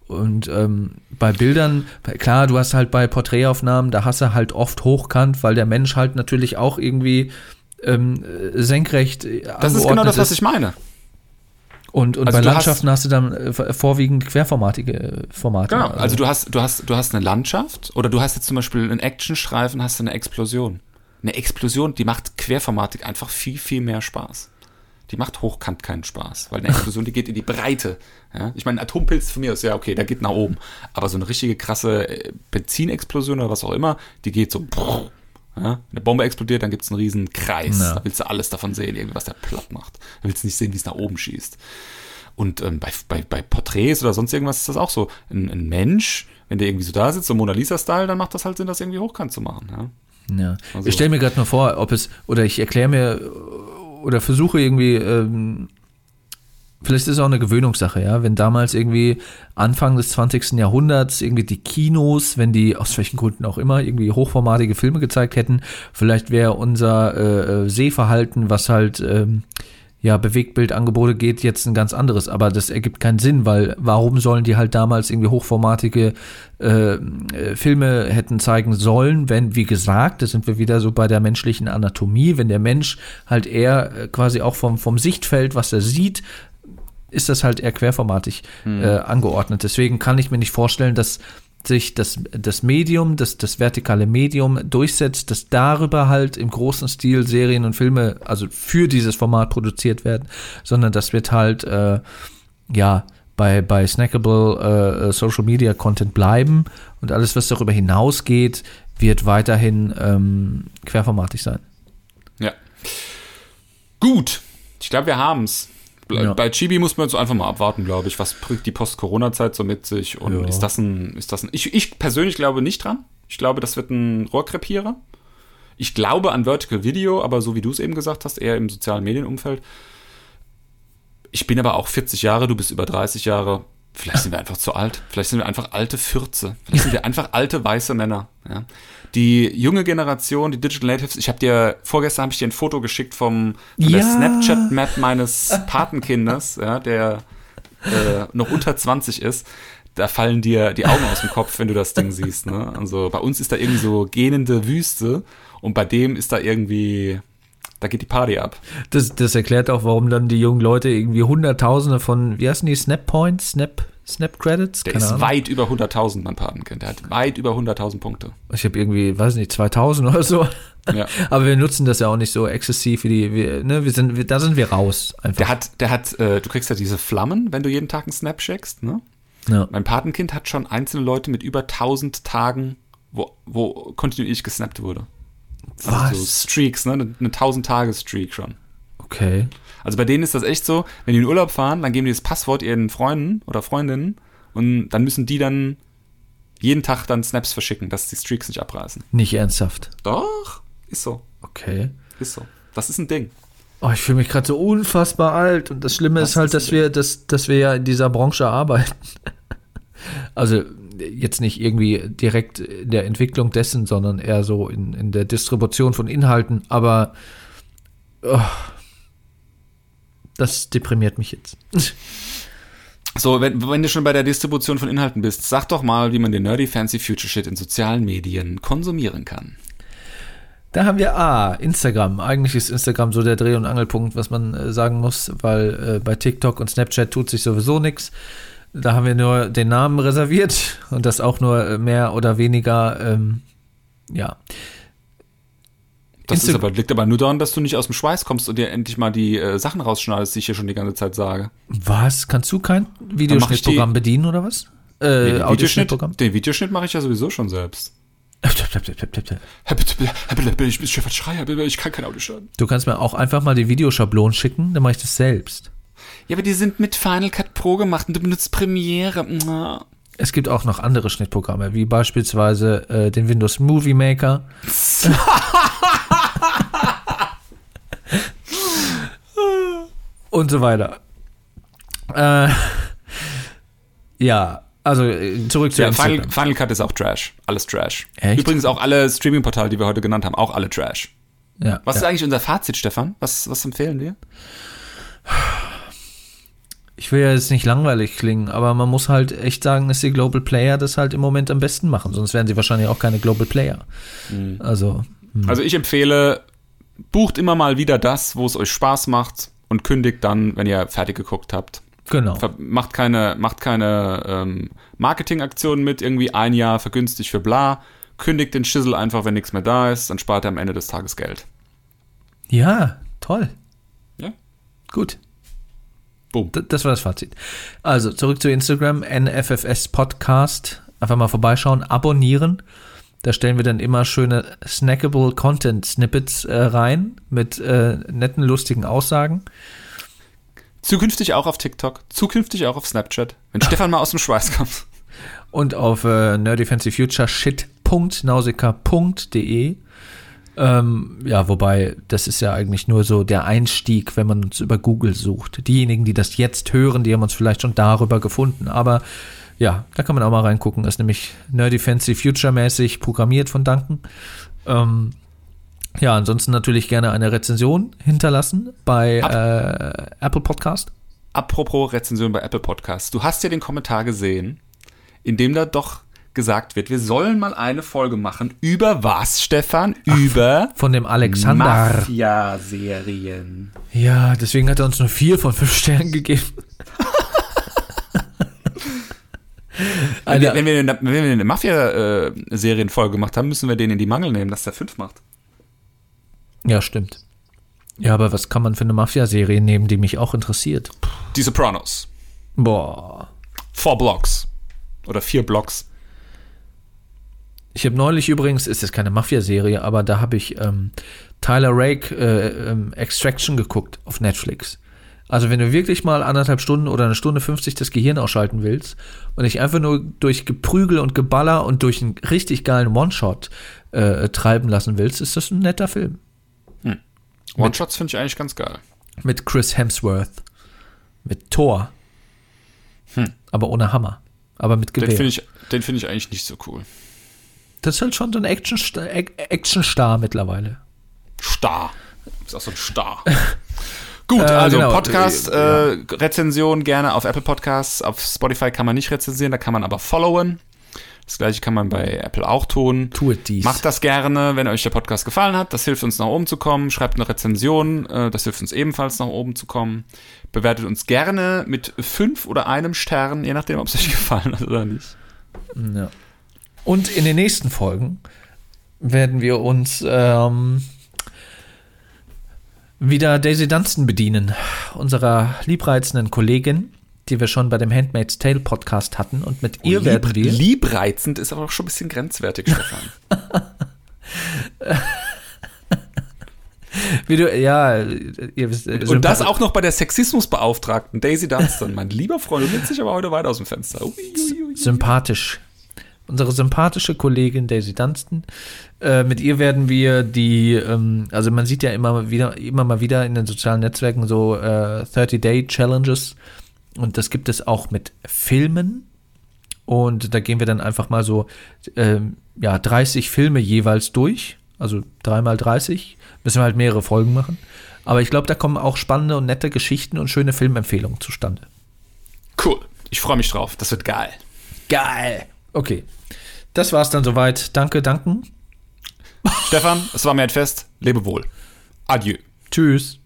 Und ähm, bei Bildern, klar, du hast halt bei Porträtaufnahmen, da hast du halt oft hochkant, weil der Mensch halt natürlich auch irgendwie ähm, senkrecht. Das ist genau das, was ich meine. Und, und also bei Landschaften hast, hast, du dann äh, vorwiegend querformatige Formate. Genau, also, also du hast, du hast, du hast eine Landschaft oder du hast jetzt zum Beispiel einen Actionstreifen, hast du eine Explosion. Eine Explosion, die macht Querformatik einfach viel, viel mehr Spaß die macht hochkant keinen Spaß, weil eine Explosion, die geht in die Breite. Ja? Ich meine, Atompilz von mir ist ja okay, der geht nach oben. Aber so eine richtige krasse äh, Benzinexplosion oder was auch immer, die geht so. Ja? Eine Bombe explodiert, dann gibt es einen riesen Kreis. Ja. Da willst du alles davon sehen, irgendwie, was der platt macht. Da willst du nicht sehen, wie es nach oben schießt. Und ähm, bei, bei, bei Porträts oder sonst irgendwas ist das auch so. Ein, ein Mensch, wenn der irgendwie so da sitzt, so Mona Lisa-Style, dann macht das halt Sinn, das irgendwie hochkant zu machen. Ja? Ja. Also. Ich stelle mir gerade mal vor, ob es, oder ich erkläre mir, oder versuche irgendwie, ähm, vielleicht ist es auch eine Gewöhnungssache, ja, wenn damals irgendwie Anfang des 20. Jahrhunderts irgendwie die Kinos, wenn die aus welchen Gründen auch immer irgendwie hochformatige Filme gezeigt hätten, vielleicht wäre unser äh, äh Sehverhalten, was halt ähm, ja, Bewegtbildangebote geht jetzt ein ganz anderes, aber das ergibt keinen Sinn, weil warum sollen die halt damals irgendwie hochformatige äh, äh, Filme hätten zeigen sollen, wenn, wie gesagt, da sind wir wieder so bei der menschlichen Anatomie, wenn der Mensch halt eher äh, quasi auch vom, vom Sichtfeld, was er sieht, ist das halt eher querformatig hm. äh, angeordnet. Deswegen kann ich mir nicht vorstellen, dass sich das, das Medium, das, das vertikale Medium durchsetzt, dass darüber halt im großen Stil Serien und Filme, also für dieses Format produziert werden, sondern das wird halt, äh, ja, bei, bei snackable äh, Social Media Content bleiben und alles, was darüber hinausgeht, wird weiterhin ähm, querformatig sein. Ja. Gut. Ich glaube, wir haben es. Ja. Bei Chibi muss man jetzt einfach mal abwarten, glaube ich. Was bringt die Post-Corona-Zeit so mit sich? Und ja. ist das ein, ist das ein, ich, ich persönlich glaube nicht dran. Ich glaube, das wird ein Rohrkrepierer. Ich glaube an Vertical Video, aber so wie du es eben gesagt hast, eher im sozialen Medienumfeld. Ich bin aber auch 40 Jahre, du bist über 30 Jahre. Vielleicht sind wir einfach zu alt. Vielleicht sind wir einfach alte Fürze. Vielleicht sind wir einfach alte weiße Männer. Ja. Die junge Generation, die Digital Natives, ich habe dir, vorgestern habe ich dir ein Foto geschickt vom, von ja. der Snapchat-Map meines Patenkindes, ja, der äh, noch unter 20 ist. Da fallen dir die Augen aus dem Kopf, wenn du das Ding siehst. Ne? Also bei uns ist da irgendwie so gähnende Wüste und bei dem ist da irgendwie da geht die Party ab. Das, das erklärt auch, warum dann die jungen Leute irgendwie Hunderttausende von, wie heißen die, Snap Points, Snap, Snap Credits? Der Keine ist Ahnung. weit über 100.000, mein Patenkind. Der hat weit über 100.000 Punkte. Ich habe irgendwie, weiß nicht, 2000 oder so. Ja. Aber wir nutzen das ja auch nicht so exzessiv wie die, wir, ne, wir sind, wir, da sind wir raus. Einfach. Der hat, der hat, äh, du kriegst ja diese Flammen, wenn du jeden Tag einen Snap schickst, ne? Ja. Mein Patenkind hat schon einzelne Leute mit über 1000 Tagen, wo, wo kontinuierlich gesnappt wurde. Was? Also so Streaks, ne? Eine, eine 1000-Tage-Streak schon. Okay. Also bei denen ist das echt so, wenn die in Urlaub fahren, dann geben die das Passwort ihren Freunden oder Freundinnen und dann müssen die dann jeden Tag dann Snaps verschicken, dass die Streaks nicht abreißen. Nicht ernsthaft. Doch, ist so. Okay. Ist so. Das ist ein Ding. Oh, ich fühle mich gerade so unfassbar alt und das Schlimme das ist halt, ist dass wir, dass, dass wir ja in dieser Branche arbeiten. Also jetzt nicht irgendwie direkt in der Entwicklung dessen, sondern eher so in, in der Distribution von Inhalten, aber oh, das deprimiert mich jetzt. So, wenn, wenn du schon bei der Distribution von Inhalten bist, sag doch mal, wie man den Nerdy Fancy Future Shit in sozialen Medien konsumieren kann. Da haben wir A, Instagram. Eigentlich ist Instagram so der Dreh- und Angelpunkt, was man äh, sagen muss, weil äh, bei TikTok und Snapchat tut sich sowieso nichts. Da haben wir nur den Namen reserviert und das auch nur mehr oder weniger, ähm, ja. Das ist aber, liegt aber nur daran, dass du nicht aus dem Schweiß kommst und dir endlich mal die äh, Sachen rausschneidest, die ich hier schon die ganze Zeit sage. Was? Kannst du kein Videoschnittprogramm bedienen oder was? Äh, nee, den, Videoschnitt, den Videoschnitt mache ich ja sowieso schon selbst. Ich bin Stefan Schreier, ich kann kein Audio schneiden. Du kannst mir auch einfach mal die Videoschablonen schicken, dann mache ich das selbst. Ja, aber die sind mit Final Cut Pro gemacht und du benutzt Premiere. Es gibt auch noch andere Schnittprogramme, wie beispielsweise äh, den Windows Movie Maker. und so weiter. Äh, ja, also äh, zurück zu ja, Final, Final, Cut ist auch Trash. Alles Trash. Echt? Übrigens auch alle Streaming-Portale, die wir heute genannt haben, auch alle Trash. Ja, was ja. ist eigentlich unser Fazit, Stefan? Was, was empfehlen wir? Ich will ja jetzt nicht langweilig klingen, aber man muss halt echt sagen, dass die Global Player das halt im Moment am besten machen, sonst wären sie wahrscheinlich auch keine Global Player. Mhm. Also, mh. also ich empfehle, bucht immer mal wieder das, wo es euch Spaß macht und kündigt dann, wenn ihr fertig geguckt habt. Genau. Macht keine, macht keine ähm, Marketingaktionen mit, irgendwie ein Jahr vergünstigt für bla. Kündigt den Schissel einfach, wenn nichts mehr da ist, dann spart ihr am Ende des Tages Geld. Ja, toll. Ja. Gut. Boom. Das war das Fazit. Also zurück zu Instagram, NFFS Podcast. Einfach mal vorbeischauen, abonnieren. Da stellen wir dann immer schöne snackable Content Snippets äh, rein mit äh, netten, lustigen Aussagen. Zukünftig auch auf TikTok, zukünftig auch auf Snapchat, wenn Stefan mal aus dem Schweiß kommt. Und auf äh, Nerdy Fancy Future Shit www.nausika.de. Ähm, ja, wobei, das ist ja eigentlich nur so der Einstieg, wenn man uns über Google sucht. Diejenigen, die das jetzt hören, die haben uns vielleicht schon darüber gefunden. Aber ja, da kann man auch mal reingucken. Das ist nämlich Nerdy Fancy Future mäßig programmiert von Duncan. Ähm, ja, ansonsten natürlich gerne eine Rezension hinterlassen bei äh, Apple Podcast. Apropos Rezension bei Apple Podcast. Du hast ja den Kommentar gesehen, in dem da doch gesagt wird, wir sollen mal eine Folge machen über was, Stefan? Ach, über von dem Alexander. Mafia-Serien. Ja, deswegen hat er uns nur vier von fünf Sternen gegeben. wenn, wir, wenn, wir eine, wenn wir eine Mafia-Serienfolge gemacht haben, müssen wir den in die Mangel nehmen, dass der fünf macht. Ja, stimmt. Ja, aber was kann man für eine Mafia-Serie nehmen, die mich auch interessiert? Die Sopranos. Boah. Four Blocks. Oder vier Blocks. Ich habe neulich übrigens, ist das keine Mafia-Serie, aber da habe ich ähm, Tyler Rake äh, ähm, Extraction geguckt auf Netflix. Also wenn du wirklich mal anderthalb Stunden oder eine Stunde 50 das Gehirn ausschalten willst und dich einfach nur durch Geprügel und Geballer und durch einen richtig geilen One-Shot äh, treiben lassen willst, ist das ein netter Film. Hm. One-Shots finde ich eigentlich ganz geil. Mit Chris Hemsworth. Mit Thor. Hm. Aber ohne Hammer. Aber mit Gewehr. Den finde ich, find ich eigentlich nicht so cool. Das ist halt schon so ein Action-Star Action mittlerweile. Star. Du bist auch so ein Star. Gut, äh, also genau. Podcast-Rezension äh, gerne auf Apple Podcasts. Auf Spotify kann man nicht rezensieren, da kann man aber followen. Das gleiche kann man bei Apple auch tun. Tut dies. Macht das gerne, wenn euch der Podcast gefallen hat. Das hilft uns nach oben zu kommen. Schreibt eine Rezension, äh, das hilft uns ebenfalls nach oben zu kommen. Bewertet uns gerne mit fünf oder einem Stern, je nachdem, ob es euch gefallen hat oder nicht. Ja. Und in den nächsten Folgen werden wir uns ähm, wieder Daisy Dunstan bedienen, unserer liebreizenden Kollegin, die wir schon bei dem Handmaid's Tale Podcast hatten. Und mit ihr Lieb, werden wir. Liebreizend ist aber auch schon ein bisschen grenzwertig, Stefan. Wie du, ja, ihr wisst, Und das auch noch bei der Sexismusbeauftragten Daisy Dunstan. Mein lieber Freund, du willst dich aber heute weit aus dem Fenster. Ui, ui, ui, sympathisch unsere sympathische Kollegin Daisy Dunstan. Äh, mit ihr werden wir die, ähm, also man sieht ja immer wieder, immer mal wieder in den sozialen Netzwerken so äh, 30-Day-Challenges und das gibt es auch mit Filmen. Und da gehen wir dann einfach mal so, äh, ja, 30 Filme jeweils durch. Also dreimal 30. Müssen wir halt mehrere Folgen machen. Aber ich glaube, da kommen auch spannende und nette Geschichten und schöne Filmempfehlungen zustande. Cool. Ich freue mich drauf. Das wird geil. Geil. Okay. Das war's dann soweit. Danke, danken. Stefan, es war mir ein Fest. Lebe wohl. Adieu. Tschüss.